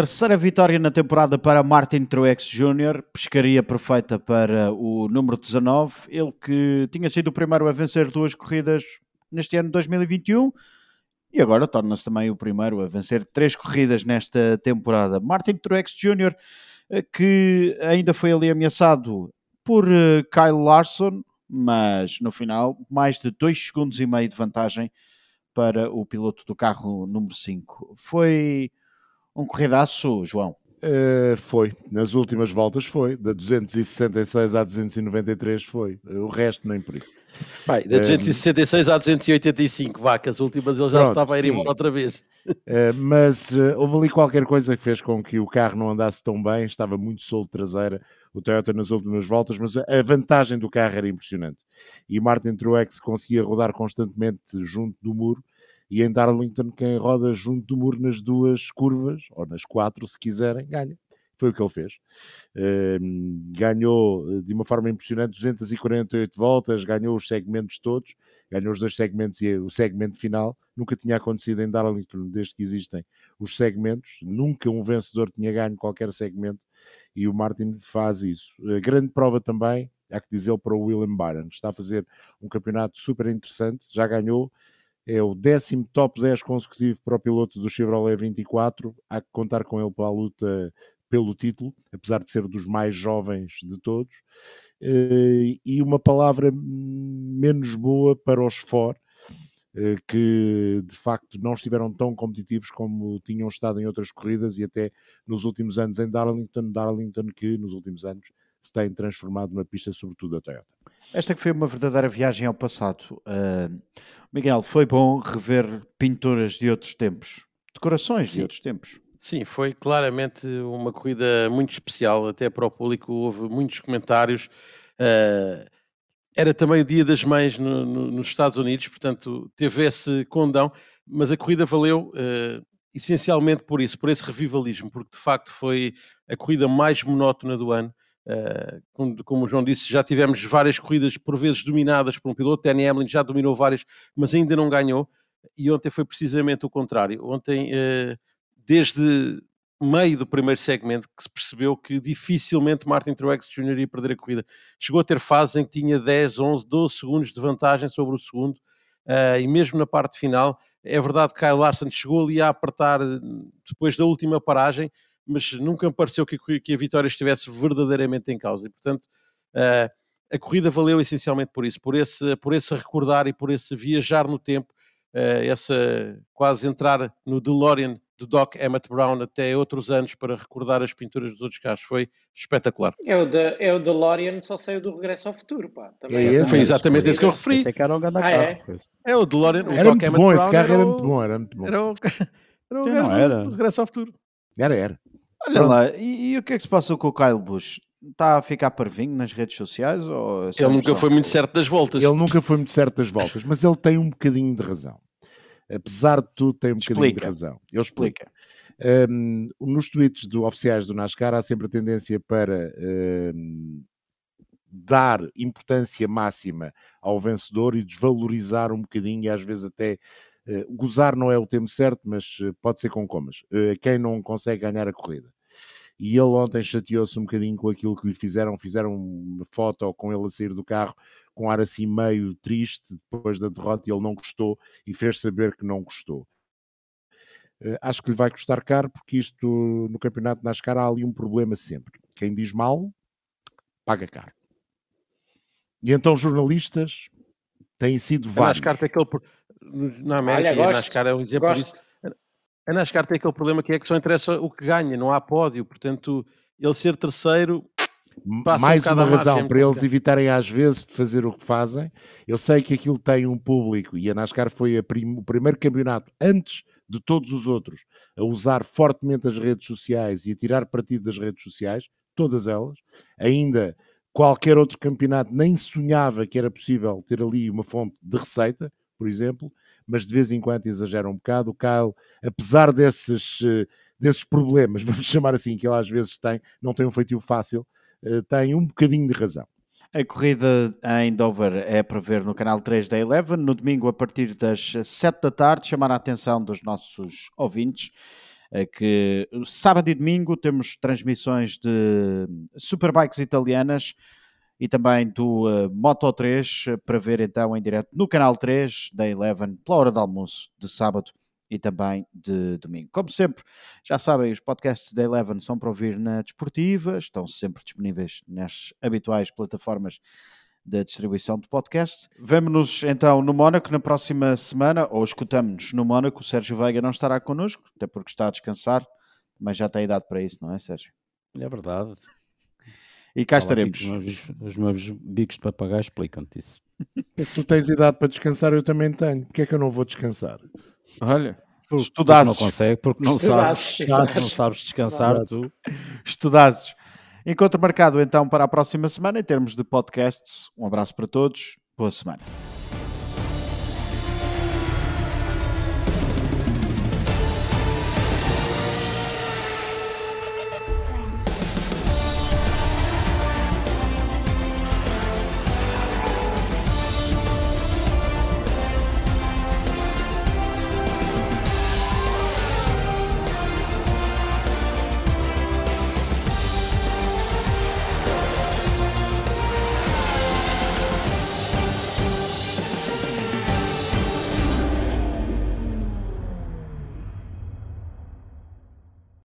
Terceira vitória na temporada para Martin Truex Jr., pescaria perfeita para o número 19, ele que tinha sido o primeiro a vencer duas corridas neste ano de 2021 e agora torna-se também o primeiro a vencer três corridas nesta temporada. Martin Truex Jr., eh, que ainda foi ali ameaçado por eh, Kyle Larson, mas no final, mais de 2 segundos e meio de vantagem para o piloto do carro número 5. Foi um corridaço, João. Uh, foi, nas últimas voltas foi, da 266 à 293 foi, o resto nem por isso. Vai, da 266 uh, à 285, vá, que as últimas ele já pronto, estava a ir embora outra vez. Uh, mas houve ali qualquer coisa que fez com que o carro não andasse tão bem, estava muito solto traseira, o Toyota nas últimas voltas, mas a vantagem do carro era impressionante. E Martin Truex conseguia rodar constantemente junto do muro, e em Darlington, quem roda junto do muro nas duas curvas, ou nas quatro, se quiserem, ganha. Foi o que ele fez. Uh, ganhou eh, de uma forma impressionante 248 voltas, ganhou os segmentos todos, ganhou os dois segmentos e o segmento final. Nunca tinha acontecido em Darlington desde que existem os segmentos. Nunca um vencedor tinha ganho qualquer segmento e o Martin faz isso. Grande prova também, há que dizer para o William Byron, está a fazer um campeonato super interessante, já ganhou é o décimo top 10 consecutivo para o piloto do Chevrolet 24. Há que contar com ele para a luta pelo título, apesar de ser dos mais jovens de todos. Eh, e uma palavra menos boa para os Ford, eh, que de facto não estiveram tão competitivos como tinham estado em outras corridas e até nos últimos anos em Darlington. Darlington que nos últimos anos se tem transformado numa pista, sobretudo da Toyota. Esta que foi uma verdadeira viagem ao passado. Uh, Miguel, foi bom rever pinturas de outros tempos, decorações Sim. de outros tempos. Sim, foi claramente uma corrida muito especial, até para o público houve muitos comentários. Uh, era também o Dia das Mães no, no, nos Estados Unidos, portanto teve esse condão, mas a corrida valeu uh, essencialmente por isso, por esse revivalismo, porque de facto foi a corrida mais monótona do ano. Uh, como, o João disse, já tivemos várias corridas por vezes dominadas por um piloto. Danny Hamlin já dominou várias, mas ainda não ganhou. E ontem foi precisamente o contrário. Ontem, uh, desde meio do primeiro segmento, que se percebeu que dificilmente Martin Truex Jr. ia perder a corrida. Chegou a ter fases em que tinha 10, 11, 12 segundos de vantagem sobre o segundo. Uh, e mesmo na parte final, é verdade que Kyle Larson chegou ali a apertar depois da última paragem, mas nunca me pareceu que, que a vitória estivesse verdadeiramente em causa. E, portanto, uh, a corrida valeu essencialmente por isso, por esse, por esse recordar e por esse viajar no tempo, uh, essa quase entrar no DeLorean do Doc Emmett Brown até outros anos para recordar as pinturas dos outros carros. Foi espetacular. É o, de, é o DeLorean, só saiu do Regresso ao Futuro, pá. Também é, é foi exatamente esse que eu referi. Esse é que era um grande ah, é? é? o DeLorean, o era Doc Emmett bom, Brown. Esse carro era, muito bom, era muito bom. Era o, *laughs* era o não era. do Regresso ao Futuro. Era, era. Olha Pronto. lá, e, e, o que é que se passou com o Kyle Busch? Está a ficar parvinho nas redes sociais? Ou é ele nunca foi muito certo das voltas. Ele nunca foi muito certo das voltas, mas ele tem um bocadinho de razão. Apesar de tudo, tem um bocadinho explica. de razão. Ele explica. Um, nos tweets do, oficiais do NASCAR há sempre a tendência para um, dar importância máxima ao vencedor e desvalorizar um bocadinho e às vezes até Uh, gozar não é o termo certo, mas uh, pode ser com comas. Uh, quem não consegue ganhar a corrida. E ele ontem chateou-se um bocadinho com aquilo que lhe fizeram. Fizeram uma foto com ele a sair do carro com ar assim meio triste depois da derrota e ele não gostou e fez saber que não gostou. acho que lhe vai custar caro porque isto no campeonato NASCAR há ali um problema sempre. Quem diz mal, paga caro. E então jornalistas têm sido vários. A NASCAR tem aquele na América Olha, gosto, e a NASCAR é um exemplo gosto. disso. A NASCAR tem aquele problema que é que só interessa o que ganha, não há pódio, portanto, ele ser terceiro mais um uma razão para eles evitarem às vezes de fazer o que fazem. Eu sei que aquilo tem um público e a NASCAR foi prim o primeiro campeonato antes de todos os outros a usar fortemente as redes sociais e a tirar partido das redes sociais, todas elas. Ainda qualquer outro campeonato nem sonhava que era possível ter ali uma fonte de receita por exemplo, mas de vez em quando exagera um bocado. O Kyle, apesar desses, eh, desses problemas, *laughs* vamos chamar assim, que ele às vezes tem, não tem um feitio fácil, eh, tem um bocadinho de razão. A corrida em Dover é para ver no canal 3 da Eleven, no domingo a partir das 7 da tarde, chamar a atenção dos nossos ouvintes eh, que sábado e domingo temos transmissões de superbikes italianas e também do uh, Moto 3 eh, para ver então em direto no canal 3 da Eleven pela hora de almoço de sábado e também de domingo. Como sempre, já sabem, os podcasts da Eleven são para ouvir na Desportiva, estão sempre disponíveis nas habituais plataformas da distribuição de podcast. Vemo-nos então no Mónaco na próxima semana, ou escutamos-nos no Mónaco. O Sérgio Veiga não estará connosco, até porque está a descansar mas já tem idade para isso, não é, Sérgio? É verdade. E cá estaremos. Os meus, os meus bicos de papagaio explicam-te isso. Se tu tens idade para descansar, eu também tenho. Porquê é que eu não vou descansar? Olha, porque, estudasses. Porque não consegue, porque não sabes, não sabes descansar tu. Estudasses. Encontro marcado então para a próxima semana em termos de podcasts. Um abraço para todos. Boa semana.